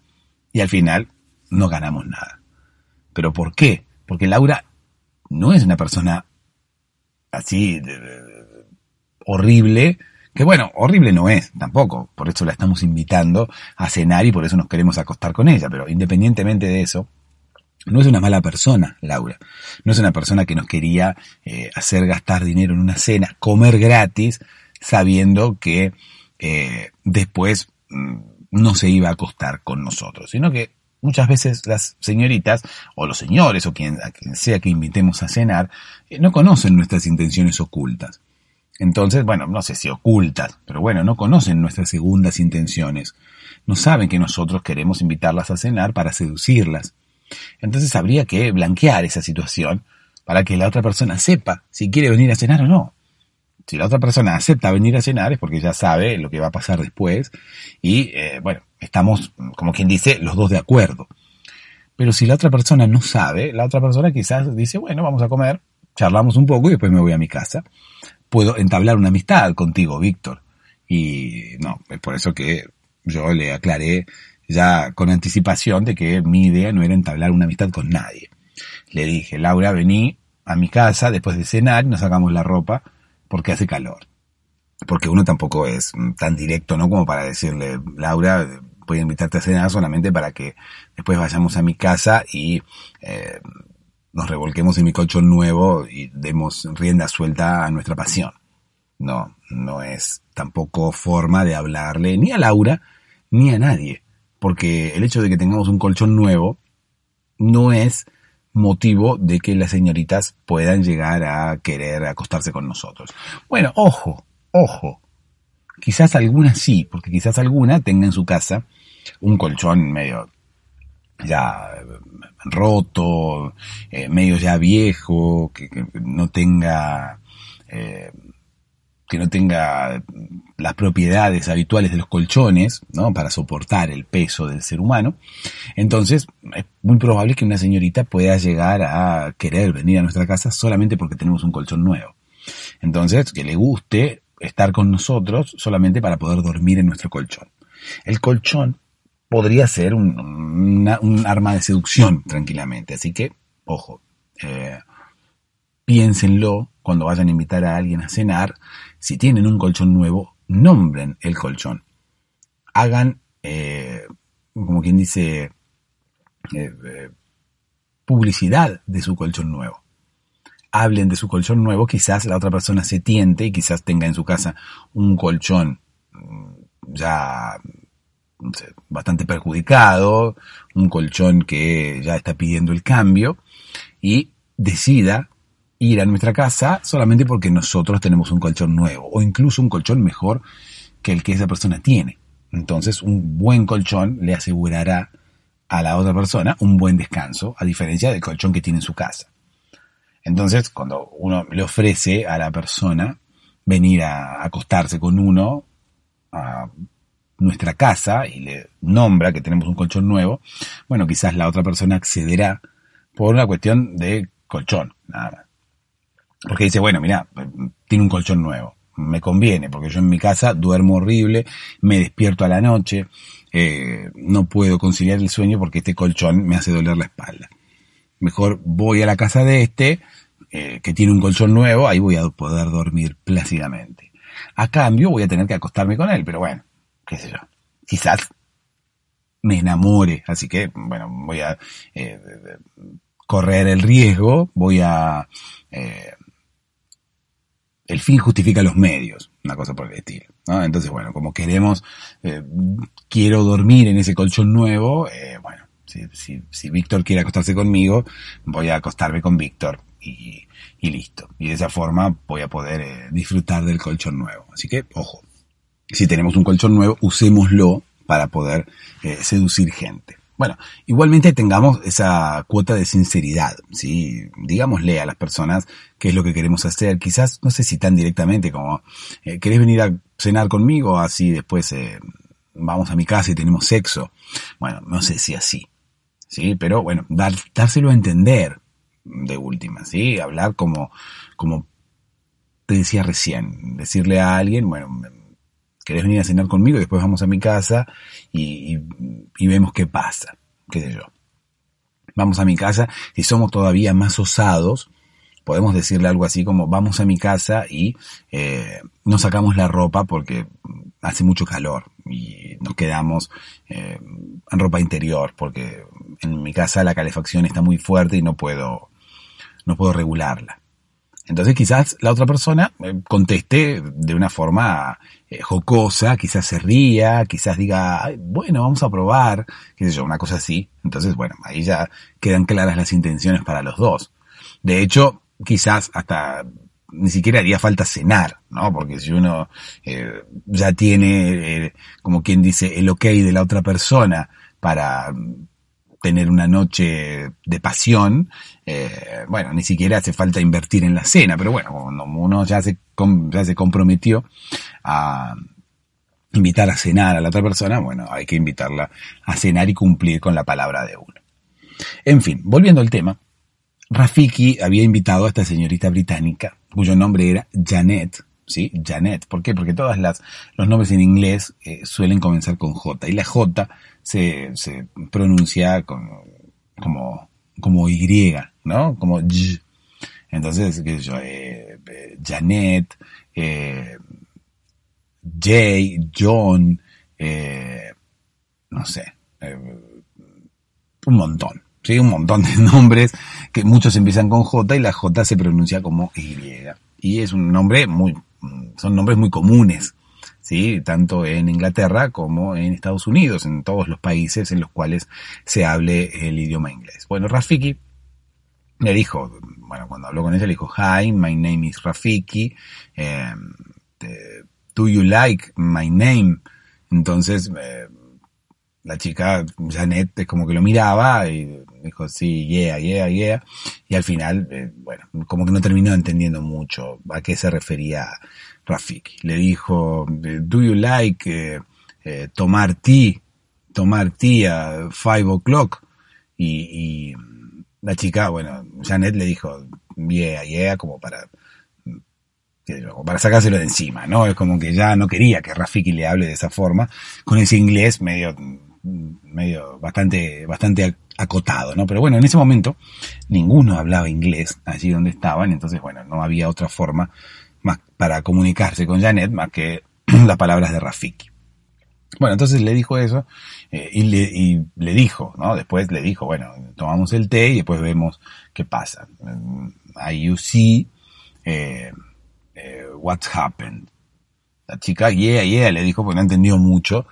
y al final no ganamos nada. ¿Pero por qué? Porque Laura no es una persona así horrible que bueno, horrible no es tampoco, por eso la estamos invitando a cenar y por eso nos queremos acostar con ella, pero independientemente de eso, no es una mala persona, Laura. No es una persona que nos quería eh, hacer gastar dinero en una cena, comer gratis, sabiendo que eh, después mm, no se iba a acostar con nosotros, sino que muchas veces las señoritas o los señores o quien, a quien sea que invitemos a cenar eh, no conocen nuestras intenciones ocultas. Entonces, bueno, no sé si ocultas, pero bueno, no conocen nuestras segundas intenciones. No saben que nosotros queremos invitarlas a cenar para seducirlas. Entonces habría que blanquear esa situación para que la otra persona sepa si quiere venir a cenar o no. Si la otra persona acepta venir a cenar es porque ya sabe lo que va a pasar después y, eh, bueno, estamos, como quien dice, los dos de acuerdo. Pero si la otra persona no sabe, la otra persona quizás dice, bueno, vamos a comer, charlamos un poco y después me voy a mi casa puedo entablar una amistad contigo, Víctor. Y no, es por eso que yo le aclaré ya con anticipación de que mi idea no era entablar una amistad con nadie. Le dije, Laura, vení a mi casa después de cenar y nos sacamos la ropa porque hace calor. Porque uno tampoco es tan directo, ¿no? Como para decirle, Laura, voy a invitarte a cenar solamente para que después vayamos a mi casa y eh, nos revolquemos en mi colchón nuevo y demos rienda suelta a nuestra pasión. No, no es tampoco forma de hablarle ni a Laura ni a nadie, porque el hecho de que tengamos un colchón nuevo no es motivo de que las señoritas puedan llegar a querer acostarse con nosotros. Bueno, ojo, ojo. Quizás alguna sí, porque quizás alguna tenga en su casa un colchón medio ya roto, eh, medio ya viejo, que, no tenga eh, que no tenga las propiedades habituales de los colchones, ¿no? Para soportar el peso del ser humano. Entonces, es muy probable que una señorita pueda llegar a querer venir a nuestra casa solamente porque tenemos un colchón nuevo. Entonces, que le guste estar con nosotros solamente para poder dormir en nuestro colchón. El colchón podría ser un, arma de seducción tranquilamente. Así que, ojo, eh, piénsenlo cuando vayan a invitar a alguien a cenar. Si tienen un colchón nuevo, nombren el colchón. Hagan, eh, como quien dice, eh, publicidad de su colchón nuevo. Hablen de su colchón nuevo, quizás la otra persona se tiente y quizás tenga en su casa un colchón mm, ya bastante perjudicado, un colchón que ya está pidiendo el cambio y decida ir a nuestra casa solamente porque nosotros tenemos un colchón nuevo o incluso un colchón mejor que el que esa persona tiene. Entonces un buen colchón le asegurará a la otra persona un buen descanso, a diferencia del colchón que tiene en su casa. Entonces, cuando uno le ofrece a la persona venir a acostarse con uno, a nuestra casa y le nombra que tenemos un colchón nuevo, bueno, quizás la otra persona accederá por una cuestión de colchón, nada más. Porque dice, bueno, mira, tiene un colchón nuevo, me conviene, porque yo en mi casa duermo horrible, me despierto a la noche, eh, no puedo conciliar el sueño porque este colchón me hace doler la espalda. Mejor voy a la casa de este, eh, que tiene un colchón nuevo, ahí voy a poder dormir plácidamente. A cambio voy a tener que acostarme con él, pero bueno, qué sé yo. Quizás me enamore, así que bueno, voy a eh, correr el riesgo, voy a... Eh, el fin justifica los medios, una cosa por el estilo. Entonces, bueno, como queremos, eh, quiero dormir en ese colchón nuevo, eh, bueno, si, si, si Víctor quiere acostarse conmigo, voy a acostarme con Víctor y, listo. Y de esa forma voy a poder disfrutar del colchón nuevo. Así que, ojo, si tenemos un colchón nuevo, usémoslo para poder eh, seducir gente. Bueno, igualmente tengamos esa cuota de sinceridad, ¿sí? Digámosle a las personas qué es lo que queremos hacer. Quizás, no sé si tan directamente como, eh, ¿querés venir a cenar conmigo? Así después eh, vamos a mi casa y tenemos sexo. Bueno, no sé si así, ¿sí? Pero bueno, dar, dárselo a entender de última, ¿sí? Hablar como, como te decía recién, decirle a alguien, bueno, querés venir a cenar conmigo, y después vamos a mi casa y, vemos qué pasa, qué sé yo. Vamos a mi casa, si somos todavía más osados, podemos decirle algo así como vamos a mi casa y eh, nos sacamos la ropa porque hace mucho calor y nos quedamos eh, en ropa interior porque en mi casa la calefacción está muy fuerte y no puedo, no puedo regularla. Entonces quizás la otra persona eh, conteste de una forma eh, jocosa, quizás se ría, quizás diga, bueno, vamos a probar, qué sé yo, una cosa así. Entonces, bueno, ahí ya quedan claras las intenciones para los dos. De hecho, quizás hasta ni siquiera haría falta cenar, ¿no? Porque si uno eh, ya tiene, eh, como quien dice, el ok de la otra persona para tener una noche de pasión, eh, bueno, ni siquiera hace falta invertir en la cena, pero bueno, uno ya se, ya se comprometió a invitar a cenar a la otra persona, bueno, hay que invitarla a cenar y cumplir con la palabra de uno. En fin, volviendo al tema, Rafiki había invitado a esta señorita británica, cuyo nombre era Janet, ¿sí? Janet. ¿Por qué? Porque todas las, los nombres en inglés eh, suelen comenzar con J, y la J se, se pronuncia con, como, como Y, ¿no? Como Y. Entonces, qué sé yo, eh, Janet, eh, Jay, John, eh, no sé, eh, un montón, ¿sí? Un montón de *laughs* nombres que muchos empiezan con J y la J se pronuncia como Y. Y es un nombre muy, son nombres muy comunes, ¿sí? Tanto en Inglaterra como en Estados Unidos, en todos los países en los cuales se hable el idioma inglés. Bueno, Rafiki le dijo, bueno, cuando habló con ella le dijo, Hi, my name is Rafiki, eh, do you like my name? Entonces, eh, la chica, Janet, es como que lo miraba y dijo, sí, yeah, yeah, yeah. Y al final, eh, bueno, como que no terminó entendiendo mucho a qué se refería Rafiki. Le dijo, do you like eh, eh, tomar té, tomar té a five o'clock? Y, y, la chica, bueno, Janet le dijo, yeah, yeah, como para para sacárselo de encima, ¿no? Es como que ya no quería que Rafiki le hable de esa forma, con ese inglés medio, medio, bastante, bastante acotado, ¿no? Pero bueno, en ese momento ninguno hablaba inglés allí donde estaban, entonces bueno, no había otra forma más para comunicarse con Janet más que *clears throat* las palabras de Rafiki. Bueno, entonces le dijo eso eh, y, le, y, le, dijo, ¿no? Después le dijo, bueno, tomamos el té y después vemos qué pasa. You see eh, eh, what's happened. La chica, yeah, yeah, le dijo, porque no entendió mucho.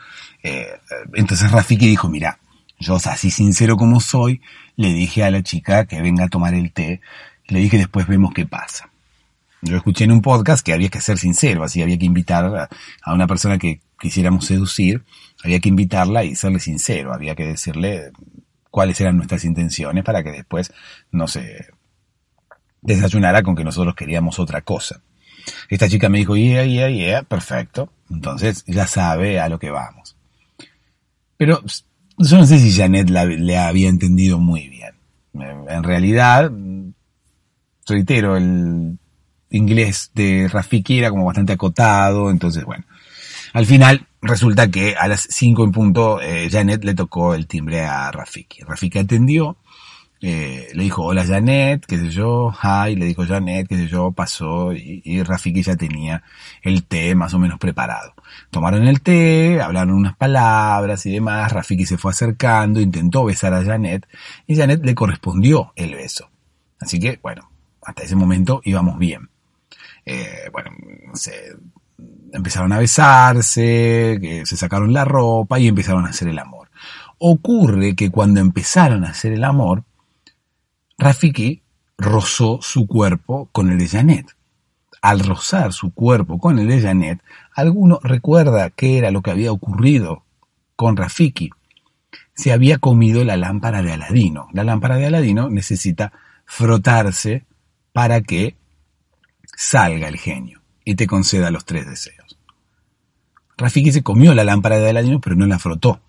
Eh, entonces Rafiki dijo, mira, yo así sincero como soy, le dije a la chica que venga a tomar el té, le dije después vemos qué pasa. Yo escuché en un podcast que había que ser sincero, así había que invitar a una persona que quisiéramos seducir, había que invitarla y serle sincero, había que decirle cuáles eran nuestras intenciones para que después no se desayunara con que nosotros queríamos otra cosa. Esta chica me dijo, yeah, yeah, yeah, perfecto. Entonces ya sabe a lo que vamos. Pero yo no sé si Janet la, le había entendido muy bien. En realidad, reitero, el inglés de Rafiki era como bastante acotado, entonces bueno. Al final resulta que a las 5 en punto eh, Janet le tocó el timbre a Rafiki. Rafiki atendió, eh, le dijo hola Janet, qué sé yo, hi, le dijo Janet, qué sé yo, pasó y, Rafiki ya tenía el té más o menos preparado. Tomaron el té, hablaron unas palabras y demás, Rafiki se fue acercando, intentó besar a Janet y Janet le correspondió el beso. Así que, bueno, hasta ese momento íbamos bien. Eh, bueno, se empezaron a besarse, que se sacaron la ropa y empezaron a hacer el amor. Ocurre que cuando empezaron a hacer el amor, Rafiki rozó su cuerpo con el de Janet. Al rozar su cuerpo con el de Janet, ¿alguno recuerda qué era lo que había ocurrido con Rafiki? Se había comido la lámpara de Aladino. La lámpara de Aladino necesita frotarse para que salga el genio y te conceda los tres deseos. Rafiki se comió la lámpara de Aladino, pero no la frotó.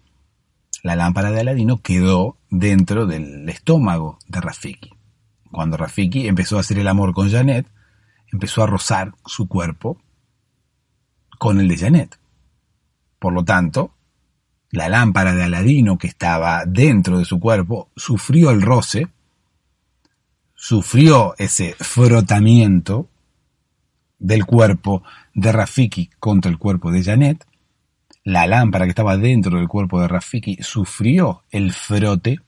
La lámpara de Aladino quedó dentro del estómago de Rafiki. Cuando Rafiki empezó a hacer el amor con Janet, empezó a rozar su cuerpo con el de Janet. Por lo tanto, la lámpara de Aladino que estaba dentro de su cuerpo sufrió el roce, sufrió ese frotamiento del cuerpo de Rafiki contra el cuerpo de Janet, la lámpara que estaba dentro del cuerpo de Rafiki sufrió el frote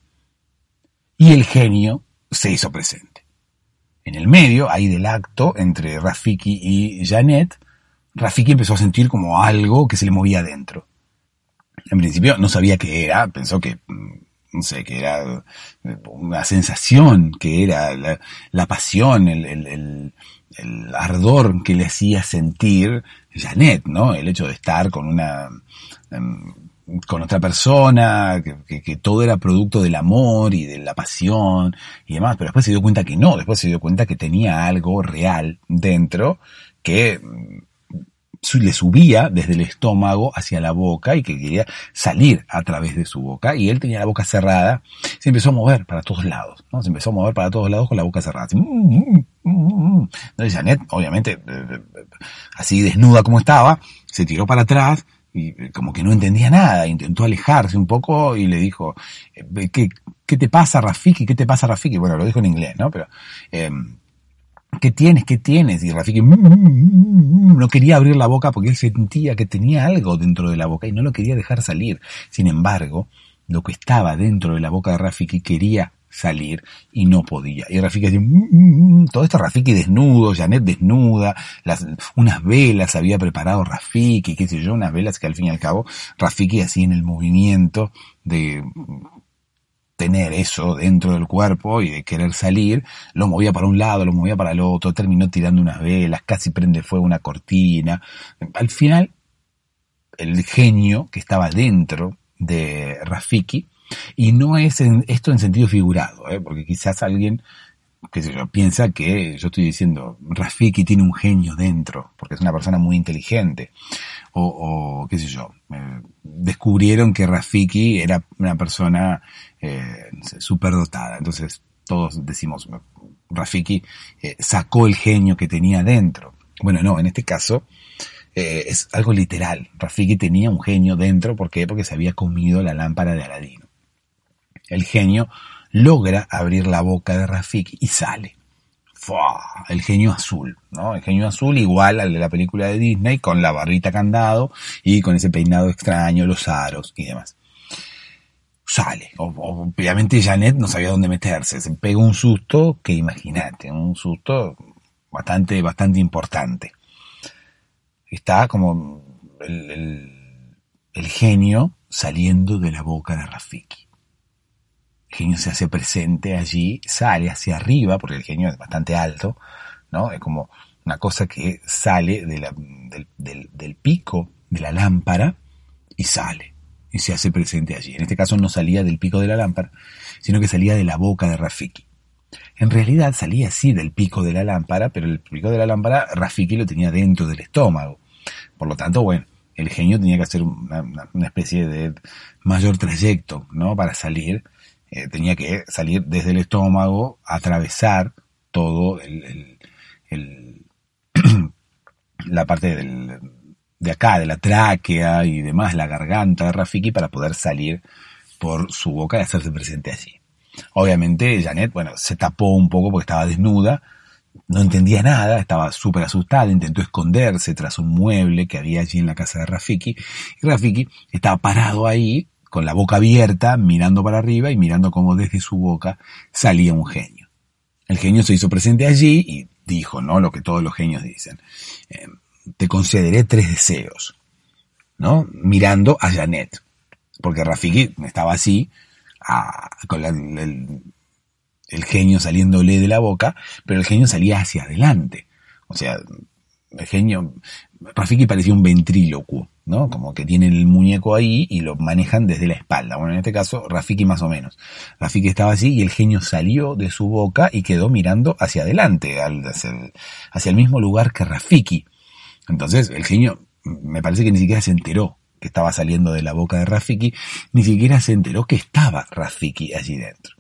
y el genio se hizo presente. En el medio, ahí del acto entre Rafiki y Janet, Rafiki empezó a sentir como algo que se le movía dentro. En principio no sabía qué era, pensó que, mm, no sé, que era una sensación, que era la, pasión, el ardor que le hacía sentir Janet, ¿no? El hecho de estar con una, em, con otra persona, que, que, todo era producto del amor y de la pasión y demás, pero después se dio cuenta que no, después se dio cuenta que tenía algo real dentro que le subía desde el estómago hacia la boca y que quería salir a través de su boca y él tenía la boca cerrada, se empezó a mover para todos lados, ¿no? Se empezó a mover para todos lados con la boca cerrada. Así, mm, mm, mm, Janet, obviamente, eh, eh, así desnuda como estaba, se tiró para atrás y como que no entendía nada, intentó alejarse un poco y le dijo, eh, ¿qué, qué te pasa Rafiki? ¿Qué te pasa Rafiki? Bueno, lo dijo en inglés, ¿no? Pero, eh, ¿qué tienes? ¿Qué tienes? Y Rafiki mm, mm, mm, no quería abrir la boca porque él sentía que tenía algo dentro de la boca y no lo quería dejar salir. Sin embargo, lo que estaba dentro de la boca de Rafiki quería salir y no podía. Y Rafiki decía, todo esto Rafiki desnudo, Janet desnuda, unas velas había preparado Rafiki, qué sé yo, unas velas que al fin y al cabo Rafiki hacía en el movimiento de tener eso dentro del cuerpo y de querer salir, lo movía para un lado, lo movía para el otro, terminó tirando unas velas, casi prende fuego una cortina. Al final, el genio que estaba dentro de Rafiki, y no es esto en sentido figurado, ¿eh? porque quizás alguien que se piensa que yo estoy diciendo, Rafiki tiene un genio dentro, porque es una persona muy inteligente, o, o qué sé yo, eh, descubrieron que Rafiki era una persona eh, superdotada, entonces todos decimos, Rafiki eh, sacó el genio que tenía dentro. Bueno, no, en este caso eh, es algo literal, Rafiki tenía un genio dentro, ¿por qué? Porque se había comido la lámpara de Aladino. El genio logra abrir la boca de Rafiki y sale. ¡Fua! El genio azul, ¿no? El genio azul igual al de la película de Disney, con la barrita candado y con ese peinado extraño, los aros y demás. Sale. obviamente Janet no sabía dónde meterse. Se pega un susto que imagínate, un susto bastante, bastante importante. Está como el, el, genio saliendo de la boca de Rafiki genio se hace presente allí, sale hacia arriba, porque el genio es bastante alto, ¿no? Es como una cosa que sale del, pico de la lámpara y sale y se hace presente allí. En este caso no salía del pico de la lámpara, sino que salía de la boca de Rafiki. En realidad salía así del pico de la lámpara, pero el pico de la lámpara Rafiki lo tenía dentro del estómago. Por lo tanto, bueno, el genio tenía que hacer una especie de mayor trayecto, ¿no? Para salir eh, tenía que salir desde el estómago, atravesar todo el, *clears throat* la parte del, de acá, de la tráquea y demás, la garganta de Rafiki para poder salir por su boca y hacerse presente allí. Obviamente Janet, bueno, se tapó un poco porque estaba desnuda, no entendía nada, estaba súper asustada, intentó esconderse tras un mueble que había allí en la casa de Rafiki, y Rafiki estaba parado ahí, con la boca abierta, mirando para arriba y mirando como desde su boca salía un genio. El genio se hizo presente allí y dijo, ¿no? Lo que todos los genios dicen. Eh, te concederé tres deseos, ¿no? Mirando a Janet. Porque Rafiki estaba así, con el, el genio saliéndole de la boca, pero el genio salía hacia adelante. O sea, el genio, Rafiki parecía un ventrílocuo, ¿no? Como que tiene el muñeco ahí y lo manejan desde la espalda. Bueno, en este caso, Rafiki más o menos. Rafiki estaba así y el genio salió de su boca y quedó mirando hacia adelante, hacia, el, hacia el mismo lugar que Rafiki. Entonces, el genio me parece que ni siquiera se enteró que estaba saliendo de la boca de Rafiki, ni siquiera se enteró que estaba Rafiki allí dentro.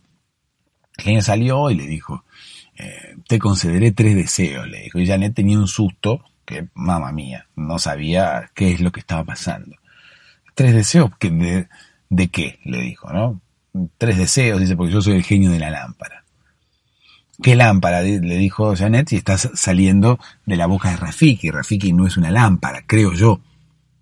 El genio salió y le dijo, eh, te concederé tres deseos, le dijo. Y Janet tenía un susto que, mamá mía, no sabía qué es lo que estaba pasando. Tres deseos, de, ¿de qué? Le dijo, ¿no? Tres deseos, dice, porque yo soy el genio de la lámpara. ¿Qué lámpara? Le dijo Janet si estás saliendo de la boca de Rafiki. Rafiki no es una lámpara, creo yo.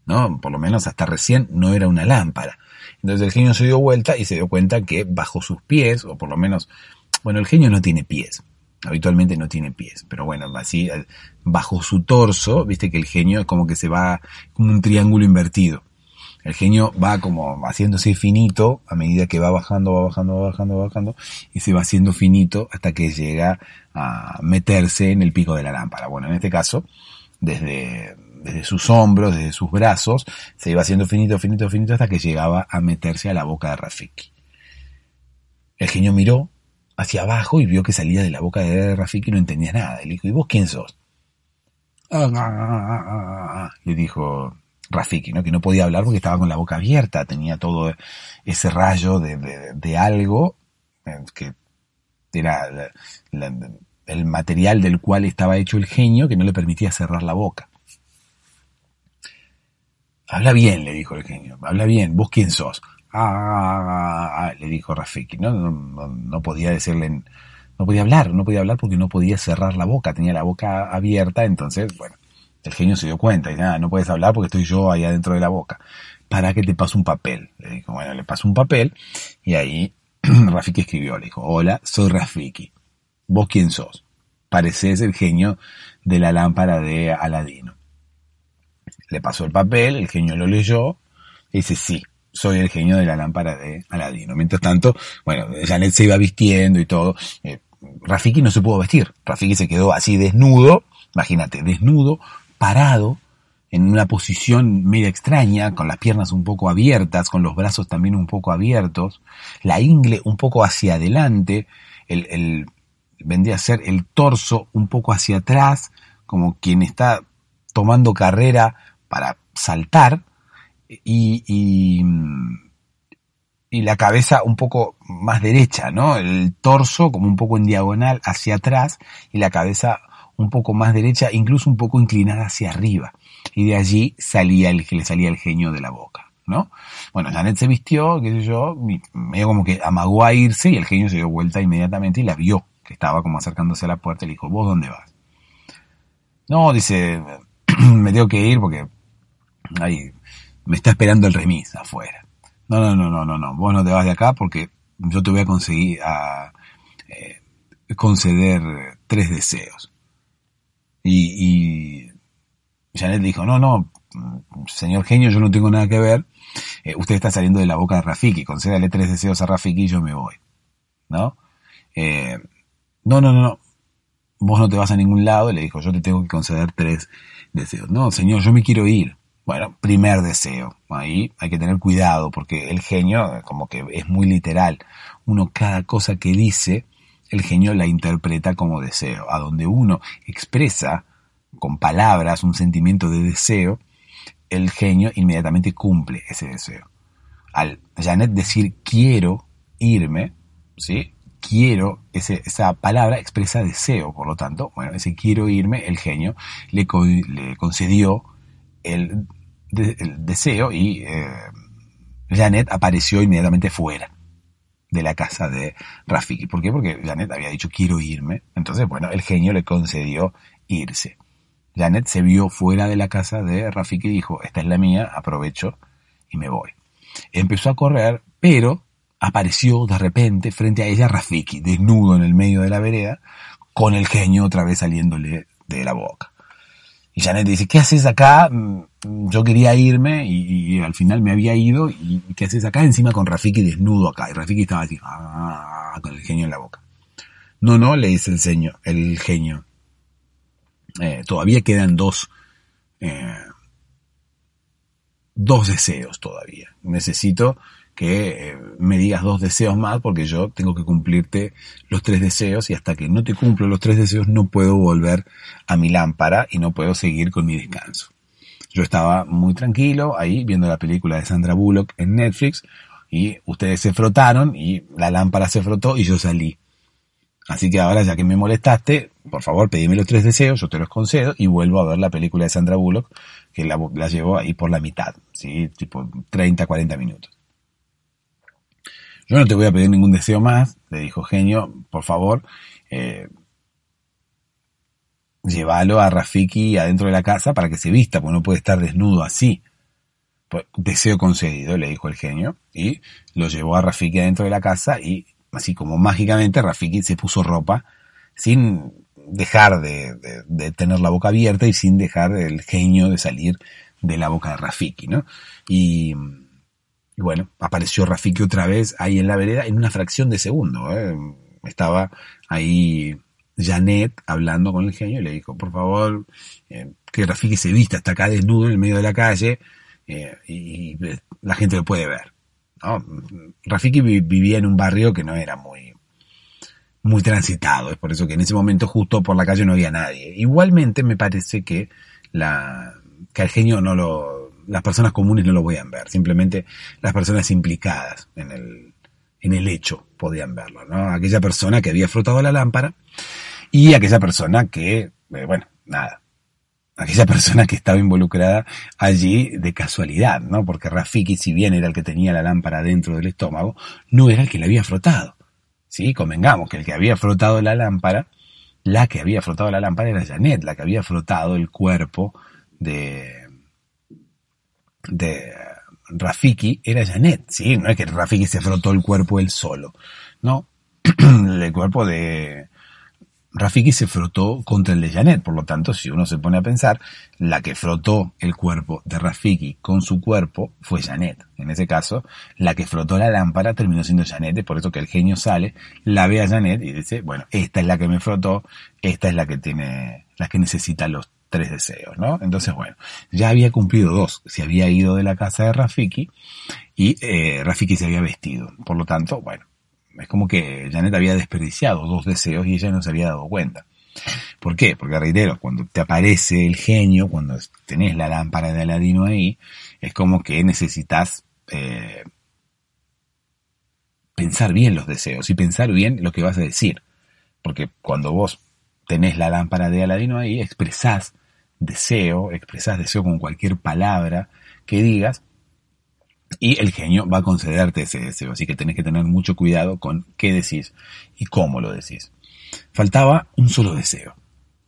¿No? Por lo menos hasta recién no era una lámpara. Entonces el genio se dio vuelta y se dio cuenta que bajo sus pies, o por lo menos, bueno, el genio no tiene pies. Habitualmente no tiene pies, pero bueno, así, bajo su torso, viste que el genio es como que se va como un triángulo invertido. El genio va como haciéndose finito a medida que va bajando, va bajando, va bajando, va bajando, y se va haciendo finito hasta que llega a meterse en el pico de la lámpara. Bueno, en este caso, desde, desde sus hombros, desde sus brazos, se iba haciendo finito, finito, finito hasta que llegaba a meterse a la boca de Rafiki. El genio miró hacia abajo y vio que salía de la boca de Rafiki y no entendía nada. Le dijo, ¿y vos quién sos? Ah, ah, ah, le dijo Rafiki, ¿no? que no podía hablar porque estaba con la boca abierta, tenía todo ese rayo de, algo eh, que era el material del cual estaba hecho el genio que no le permitía cerrar la boca. Habla bien, le dijo el genio, habla bien, vos quién sos. Ah, le dijo Rafiki, ¿no? No, podía decirle, no podía hablar, no podía hablar porque no podía cerrar la boca, tenía la boca abierta, entonces, bueno, el genio se dio cuenta y dice, ah, no puedes hablar porque estoy yo ahí adentro de la boca. Para que te pase un papel. Le dijo, bueno, le paso un papel y ahí *clears throat* Rafiki escribió, le dijo, hola, soy Rafiki. ¿Vos quién sos? Pareces el genio de la lámpara de Aladino. Le pasó el papel, el genio lo leyó y dice, sí, soy el genio de la lámpara de Aladino. Mientras tanto, bueno, Janet se iba vistiendo y todo. Eh, Rafiki no se pudo vestir. Rafiki se quedó así desnudo, imagínate, desnudo, parado en una posición media extraña, con las piernas un poco abiertas, con los brazos también un poco abiertos, la ingle un poco hacia adelante, el, el vendría a ser el torso un poco hacia atrás, como quien está tomando carrera para saltar, y, y, y, la cabeza un poco más derecha, ¿no? El torso como un poco en diagonal hacia atrás y la cabeza un poco más derecha, incluso un poco inclinada hacia arriba. Y de allí salía el, le salía el genio de la boca, ¿no? Bueno, Janet se vistió, qué sé yo, medio como que amagó a irse y el genio se dio vuelta inmediatamente y la vio, que estaba como acercándose a la puerta y le dijo, ¿vos dónde vas? No, dice, *clears throat* me tengo que ir porque ahí me está esperando el remis afuera. No, no, no, no, no, no, vos no te vas de acá porque yo te voy a conseguir a eh, conceder tres deseos. Y, y Janet dijo, no, no, señor genio, yo no tengo nada que ver. Eh, usted está saliendo de la boca de Rafiki, concédale tres deseos a Rafiki y yo me voy. ¿No? Eh, no, no, no, no. Vos no te vas a ningún lado, le dijo, yo te tengo que conceder tres deseos. No, señor, yo me quiero ir. Bueno, primer deseo. Ahí hay que tener cuidado porque el genio como que es muy literal. Uno cada cosa que dice el genio la interpreta como deseo. A donde uno expresa con palabras un sentimiento de deseo, el genio inmediatamente cumple ese deseo. Al Janet decir quiero irme, ¿sí? quiero, esa palabra expresa deseo, por lo tanto, bueno, ese quiero irme, el genio le, le concedió el, deseo y eh, Janet apareció inmediatamente fuera de la casa de Rafiki. ¿Por qué? Porque Janet había dicho quiero irme. Entonces, bueno, el genio le concedió irse. Janet se vio fuera de la casa de Rafiki y dijo, esta es la mía, aprovecho y me voy. Empezó a correr, pero apareció de repente frente a ella Rafiki, desnudo en el medio de la vereda, con el genio otra vez saliéndole de la boca. Y Janet dice, ¿qué haces acá? Mm, yo quería irme y, al final me había ido y ¿qué haces acá? Encima con Rafiki desnudo acá. Y Rafiki estaba así, ah, con el genio en la boca. No, no, le dice el, señor, el genio. Eh, todavía quedan dos, eh, dos deseos todavía. Necesito que eh, me digas dos deseos más porque yo tengo que cumplirte los tres deseos y hasta que no te cumplo los tres deseos no puedo volver a mi lámpara y no puedo seguir con mi descanso. Yo estaba muy tranquilo ahí viendo la película de Sandra Bullock en Netflix y ustedes se frotaron y la lámpara se frotó y yo salí. Así que ahora ya que me molestaste, por favor pedime los tres deseos, yo te los concedo y vuelvo a ver la película de Sandra Bullock que la, la llevo ahí por la mitad, ¿sí? tipo 30, 40 minutos. Yo no te voy a pedir ningún deseo más, le dijo Genio, por favor, eh, llévalo a Rafiki adentro de la casa para que se vista, porque no puede estar desnudo así. Pues, deseo concedido, le dijo el genio, y lo llevó a Rafiki adentro de la casa y así como mágicamente Rafiki se puso ropa sin dejar de, de, tener la boca abierta y sin dejar el genio de salir de la boca de Rafiki, ¿no? Y, y bueno, apareció Rafiki otra vez ahí en la vereda en una fracción de segundo. ¿eh? Estaba ahí Janet hablando con el genio y le dijo, por favor, eh, que Rafiki se vista, está acá desnudo en el medio de la calle eh, y, la gente lo puede ver. ¿no? Rafiki vivía en un barrio que no era muy, muy transitado, es por eso que en ese momento justo por la calle no había nadie. Igualmente me parece que la, que al genio no lo, las personas comunes no lo podían ver, simplemente las personas implicadas en el, en el hecho podían verlo, ¿no? Aquella persona que había frotado la lámpara y aquella persona que, eh, bueno, nada, aquella persona que estaba involucrada allí de casualidad, ¿no? Porque Rafiki, si bien era el que tenía la lámpara dentro del estómago, no era el que la había frotado. Sí, convengamos que el que había frotado la lámpara, la que había frotado la lámpara era Janet, la que había frotado el cuerpo de, de Rafiki era Janet, ¿sí? No es que Rafiki se frotó el cuerpo él solo, no. *clears throat* el cuerpo de Rafiki se frotó contra el de Janet, por lo tanto, si uno se pone a pensar, la que frotó el cuerpo de Rafiki con su cuerpo fue Janet. En ese caso, la que frotó la lámpara terminó siendo Janet, por eso que el genio sale, la ve a Janet y dice, bueno, esta es la que me frotó, esta es la que tiene, la que necesita los tres deseos, ¿no? Entonces, bueno, ya había cumplido dos. Se había ido de la casa de Rafiki y eh, Rafiki se había vestido. Por lo tanto, bueno, es como que Janet había desperdiciado dos deseos y ella no se había dado cuenta. ¿Por qué? Porque reitero, cuando te aparece el genio, cuando tenés la lámpara de Aladino ahí, es como que necesitas eh, pensar bien los deseos y pensar bien lo que vas a decir. Porque cuando vos tenés la lámpara de Aladino ahí, expresás deseo, expresas deseo con cualquier palabra que digas, y el genio va a concederte ese deseo. Así que tenés que tener mucho cuidado con qué decís y cómo lo decís. Faltaba un solo deseo.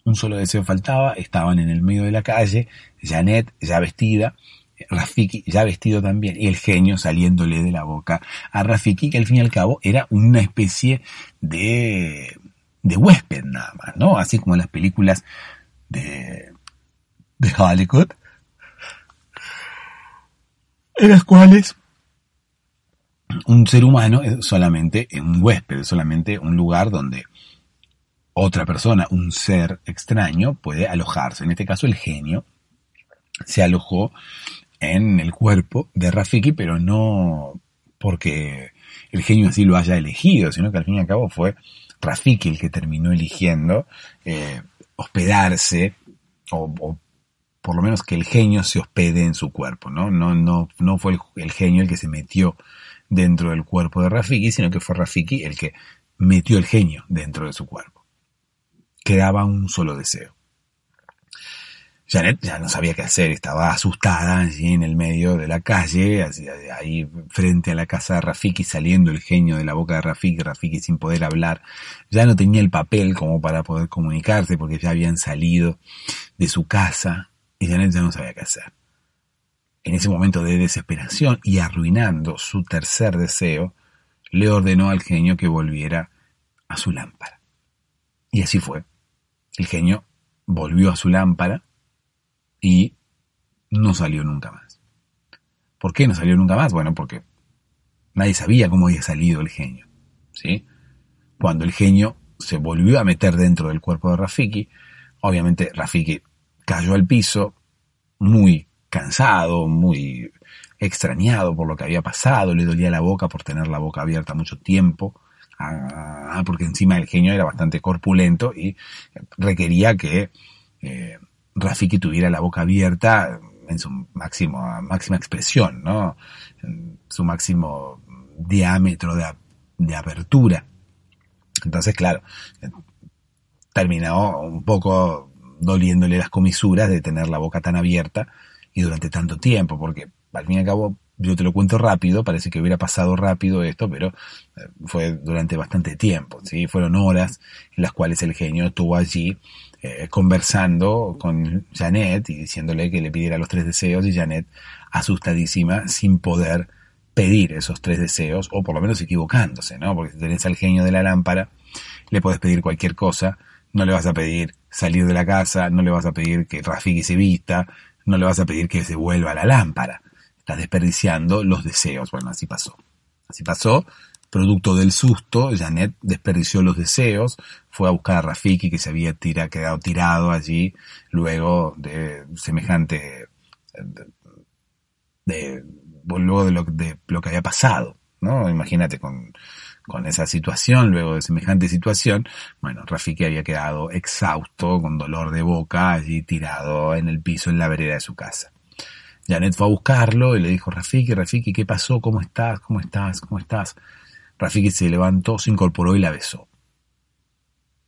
Un solo deseo faltaba, estaban en el medio de la calle, Janet ya vestida, Rafiki ya vestido también, y el genio saliéndole de la boca a Rafiki, que al fin y al cabo era una especie de, de huésped nada más, ¿no? Así como en las películas de, de Hollywood, en las cuales un ser humano es solamente un huésped, es solamente un lugar donde otra persona, un ser extraño, puede alojarse. En este caso, el genio se alojó en el cuerpo de Rafiki, pero no porque el genio así lo haya elegido, sino que al fin y al cabo fue Rafiki el que terminó eligiendo eh, hospedarse o, o, por lo menos que el genio se hospede en su cuerpo, ¿no? No, no, no fue el, genio el que se metió dentro del cuerpo de Rafiki, sino que fue Rafiki el que metió el genio dentro de su cuerpo. Quedaba un solo deseo. Janet ya no sabía qué hacer, estaba asustada allí en el medio de la calle, ahí frente a la casa de Rafiki, saliendo el genio de la boca de Rafiki, Rafiki sin poder hablar, ya no tenía el papel como para poder comunicarse porque ya habían salido de su casa y Janet ya no sabía qué hacer. En ese momento de desesperación y arruinando su tercer deseo, le ordenó al genio que volviera a su lámpara. Y así fue. El genio volvió a su lámpara y no salió nunca más. ¿Por qué no salió nunca más? Bueno, porque nadie sabía cómo había salido el genio. ¿sí? Cuando el genio se volvió a meter dentro del cuerpo de Rafiki, obviamente Rafiki cayó al piso muy cansado, muy extrañado por lo que había pasado, le dolía la boca por tener la boca abierta mucho tiempo, ah, porque encima el genio era bastante corpulento y requería que eh, Rafiki tuviera la boca abierta en su máximo, máxima expresión, ¿no? En su máximo diámetro de, de apertura. Entonces, claro, terminó un poco doliéndole las comisuras de tener la boca tan abierta y durante tanto tiempo, porque al fin y al cabo yo te lo cuento rápido, parece que hubiera pasado rápido esto, pero eh, fue durante bastante tiempo, ¿sí? Fueron horas en las cuales el genio estuvo allí eh, conversando con Janet y diciéndole que le pidiera los tres deseos y Janet asustadísima sin poder pedir esos tres deseos o por lo menos equivocándose, ¿no? Porque si tenés al genio de la lámpara, le puedes pedir cualquier cosa, no le vas a pedir salir de la casa, no le vas a pedir que Rafiki se vista, no le vas a pedir que se vuelva la lámpara. Estás desperdiciando los deseos. Bueno, así pasó. Así pasó Producto del susto, Janet desperdició los deseos, fue a buscar a Rafiki que se había quedado tirado allí luego de semejante, de, luego de lo, de lo que había pasado, ¿no? Imagínate con, con esa situación, luego de semejante situación, bueno, Rafiki había quedado exhausto, con dolor de boca, allí tirado en el piso en la vereda de su casa. Janet fue a buscarlo y le dijo, Rafiki, Rafiki, ¿qué pasó? ¿Cómo estás? ¿Cómo estás? ¿Cómo estás? Rafiki se levantó, se incorporó y la besó.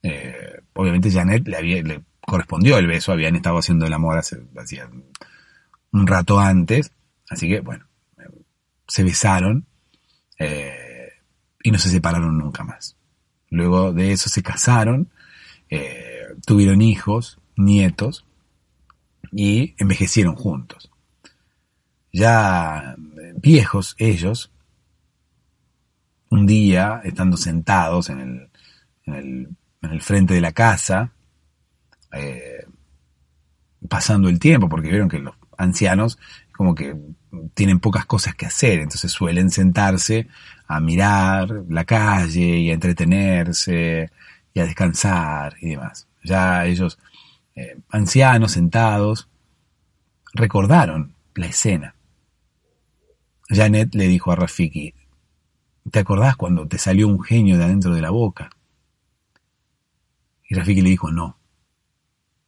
Eh, obviamente Janet le, había, le correspondió el beso, habían estado haciendo el amor hace, un rato antes, así que bueno, se besaron eh, y no se separaron nunca más. Luego de eso se casaron, eh, tuvieron hijos, nietos y envejecieron juntos. Ya viejos ellos, un día, estando sentados en el, en el, en el frente de la casa, eh, pasando el tiempo, porque vieron que los ancianos como que tienen pocas cosas que hacer, entonces suelen sentarse a mirar la calle y a entretenerse y a descansar y demás. Ya ellos, eh, ancianos sentados, recordaron la escena. Janet le dijo a Rafiki, ¿Te acordás cuando te salió un genio de adentro de la boca? Y Rafiki le dijo, no,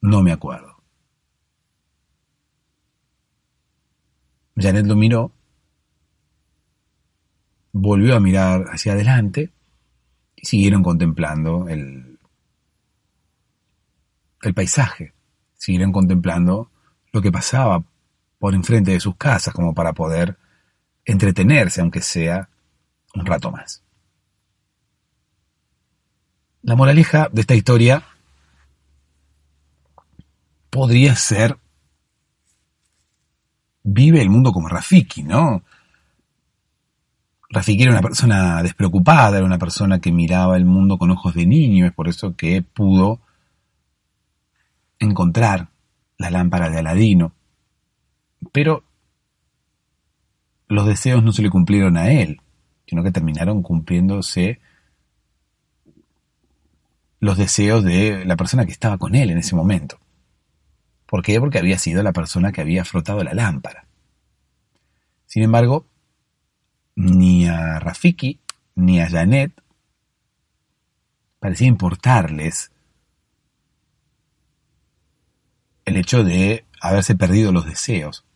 no me acuerdo. Janet lo miró, volvió a mirar hacia adelante y siguieron contemplando el, el paisaje, siguieron contemplando lo que pasaba por enfrente de sus casas como para poder entretenerse, aunque sea un rato más. La moraleja de esta historia podría ser, vive el mundo como Rafiki, ¿no? Rafiki era una persona despreocupada, era una persona que miraba el mundo con ojos de niño, es por eso que pudo encontrar la lámpara de Aladino. Pero los deseos no se le cumplieron a él sino que terminaron cumpliéndose los deseos de la persona que estaba con él en ese momento. ¿Por qué? Porque había sido la persona que había frotado la lámpara. Sin embargo, ni a Rafiki ni a Janet parecía importarles el hecho de haberse perdido los deseos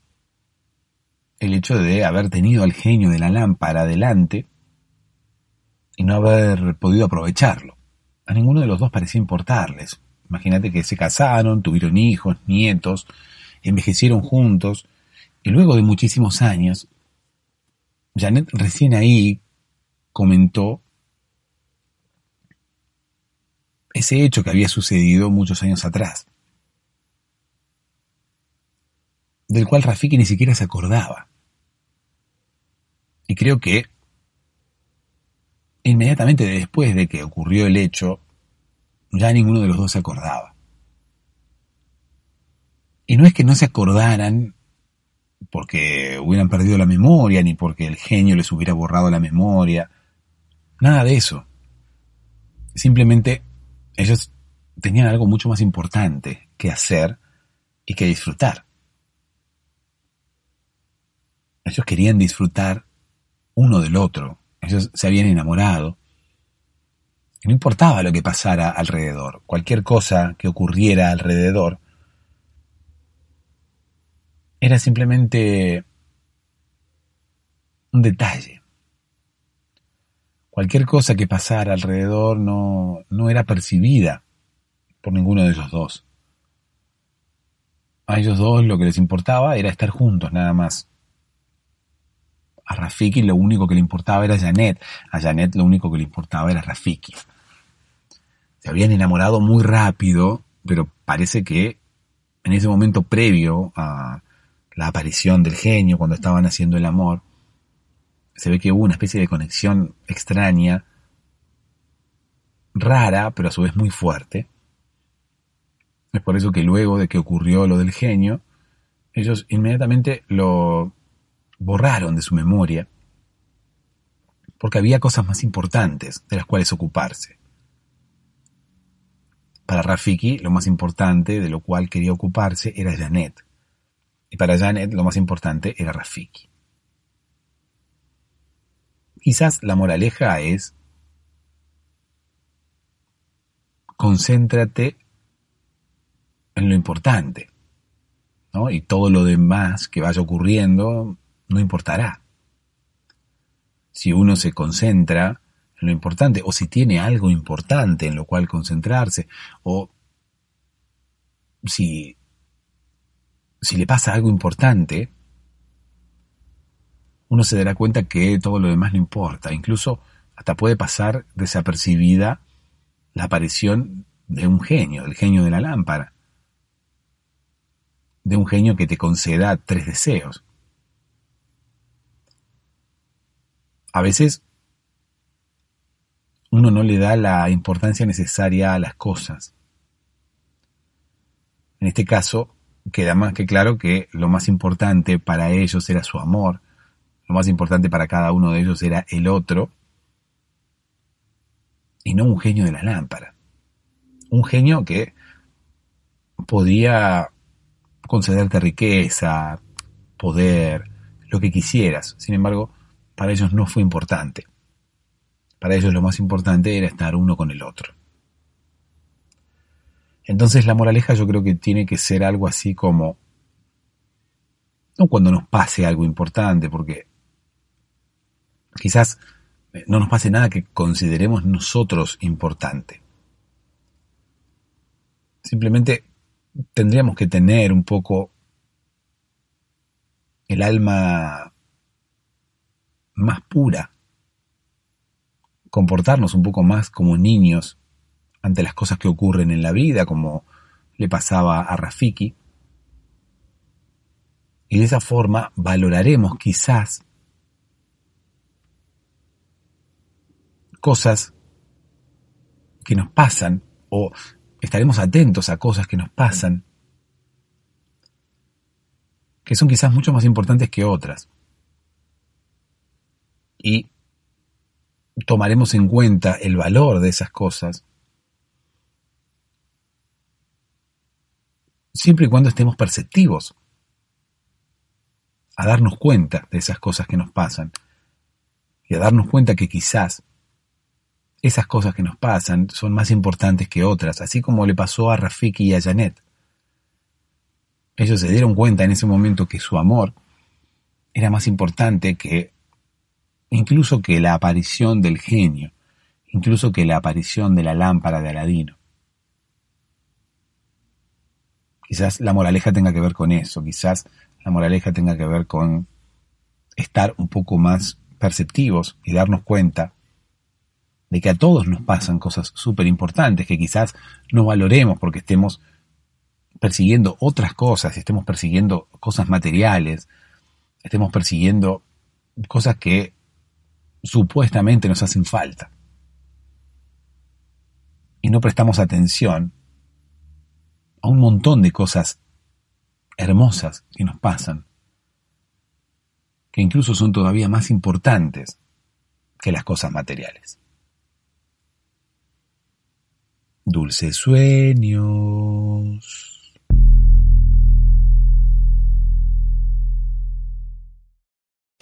el hecho de haber tenido al genio de la lámpara delante y no haber podido aprovecharlo. A ninguno de los dos parecía importarles. Imagínate que se casaron, tuvieron hijos, nietos, envejecieron juntos, y luego de muchísimos años, Janet recién ahí comentó ese hecho que había sucedido muchos años atrás, del cual Rafiki ni siquiera se acordaba. Y creo que inmediatamente después de que ocurrió el hecho, ya ninguno de los dos se acordaba. Y no es que no se acordaran porque hubieran perdido la memoria, ni porque el genio les hubiera borrado la memoria, nada de eso. Simplemente ellos tenían algo mucho más importante que hacer y que disfrutar. Ellos querían disfrutar uno del otro, ellos se habían enamorado. No importaba lo que pasara alrededor, cualquier cosa que ocurriera alrededor, era simplemente un detalle. Cualquier cosa que pasara alrededor no, no era percibida por ninguno de ellos dos. A ellos dos lo que les importaba era estar juntos, nada más. A Rafiki lo único que le importaba era Janet. A Janet lo único que le importaba era Rafiki. Se habían enamorado muy rápido, pero parece que en ese momento previo a la aparición del genio, cuando estaban haciendo el amor, se ve que hubo una especie de conexión extraña, rara, pero a su vez muy fuerte. Es por eso que luego de que ocurrió lo del genio, ellos inmediatamente lo borraron de su memoria, porque había cosas más importantes de las cuales ocuparse. Para Rafiki, lo más importante de lo cual quería ocuparse era Janet. Y para Janet, lo más importante era Rafiki. Quizás la moraleja es concéntrate en lo importante, ¿no? Y todo lo demás que vaya ocurriendo no importará. Si uno se concentra lo importante, o si tiene algo importante en lo cual concentrarse, o si, si le pasa algo importante, uno se dará cuenta que todo lo demás no importa. Incluso hasta puede pasar desapercibida la aparición de un genio, el genio de la lámpara, de un genio que te conceda tres deseos. a veces uno no le da la importancia necesaria a las cosas. En este caso, queda más que claro que lo más importante para ellos era su amor, lo más importante para cada uno de ellos era el otro, y no un genio de la lámpara. Un genio que podía concederte riqueza, poder, lo que quisieras. Sin embargo, para ellos no fue importante. Para ellos lo más importante era estar uno con el otro. Entonces la moraleja yo creo que tiene que ser algo así como, no cuando nos pase algo importante, porque quizás no nos pase nada que consideremos nosotros importante. Simplemente tendríamos que tener un poco el alma más pura, comportarnos un poco más como niños ante las cosas que ocurren en la vida, como le pasaba a Rafiki. Y de esa forma valoraremos quizás cosas que nos pasan o estaremos atentos a cosas que nos pasan que son quizás mucho más importantes que otras y tomaremos en cuenta el valor de esas cosas siempre y cuando estemos perceptivos a darnos cuenta de esas cosas que nos pasan y a darnos cuenta que quizás esas cosas que nos pasan son más importantes que otras, así como le pasó a Rafiki y a Janet. Ellos se dieron cuenta en ese momento que su amor era más importante que incluso que la aparición del genio, incluso que la aparición de la lámpara de Aladino. Quizás la moraleja tenga que ver con eso, quizás la moraleja tenga que ver con estar un poco más perceptivos y darnos cuenta de que a todos nos pasan cosas súper importantes que quizás no valoremos porque estemos persiguiendo otras cosas, estemos persiguiendo cosas materiales, estemos persiguiendo cosas que supuestamente nos hacen falta. Y no prestamos atención a un montón de cosas hermosas que nos pasan, que incluso son todavía más importantes que las cosas materiales. Dulces sueños.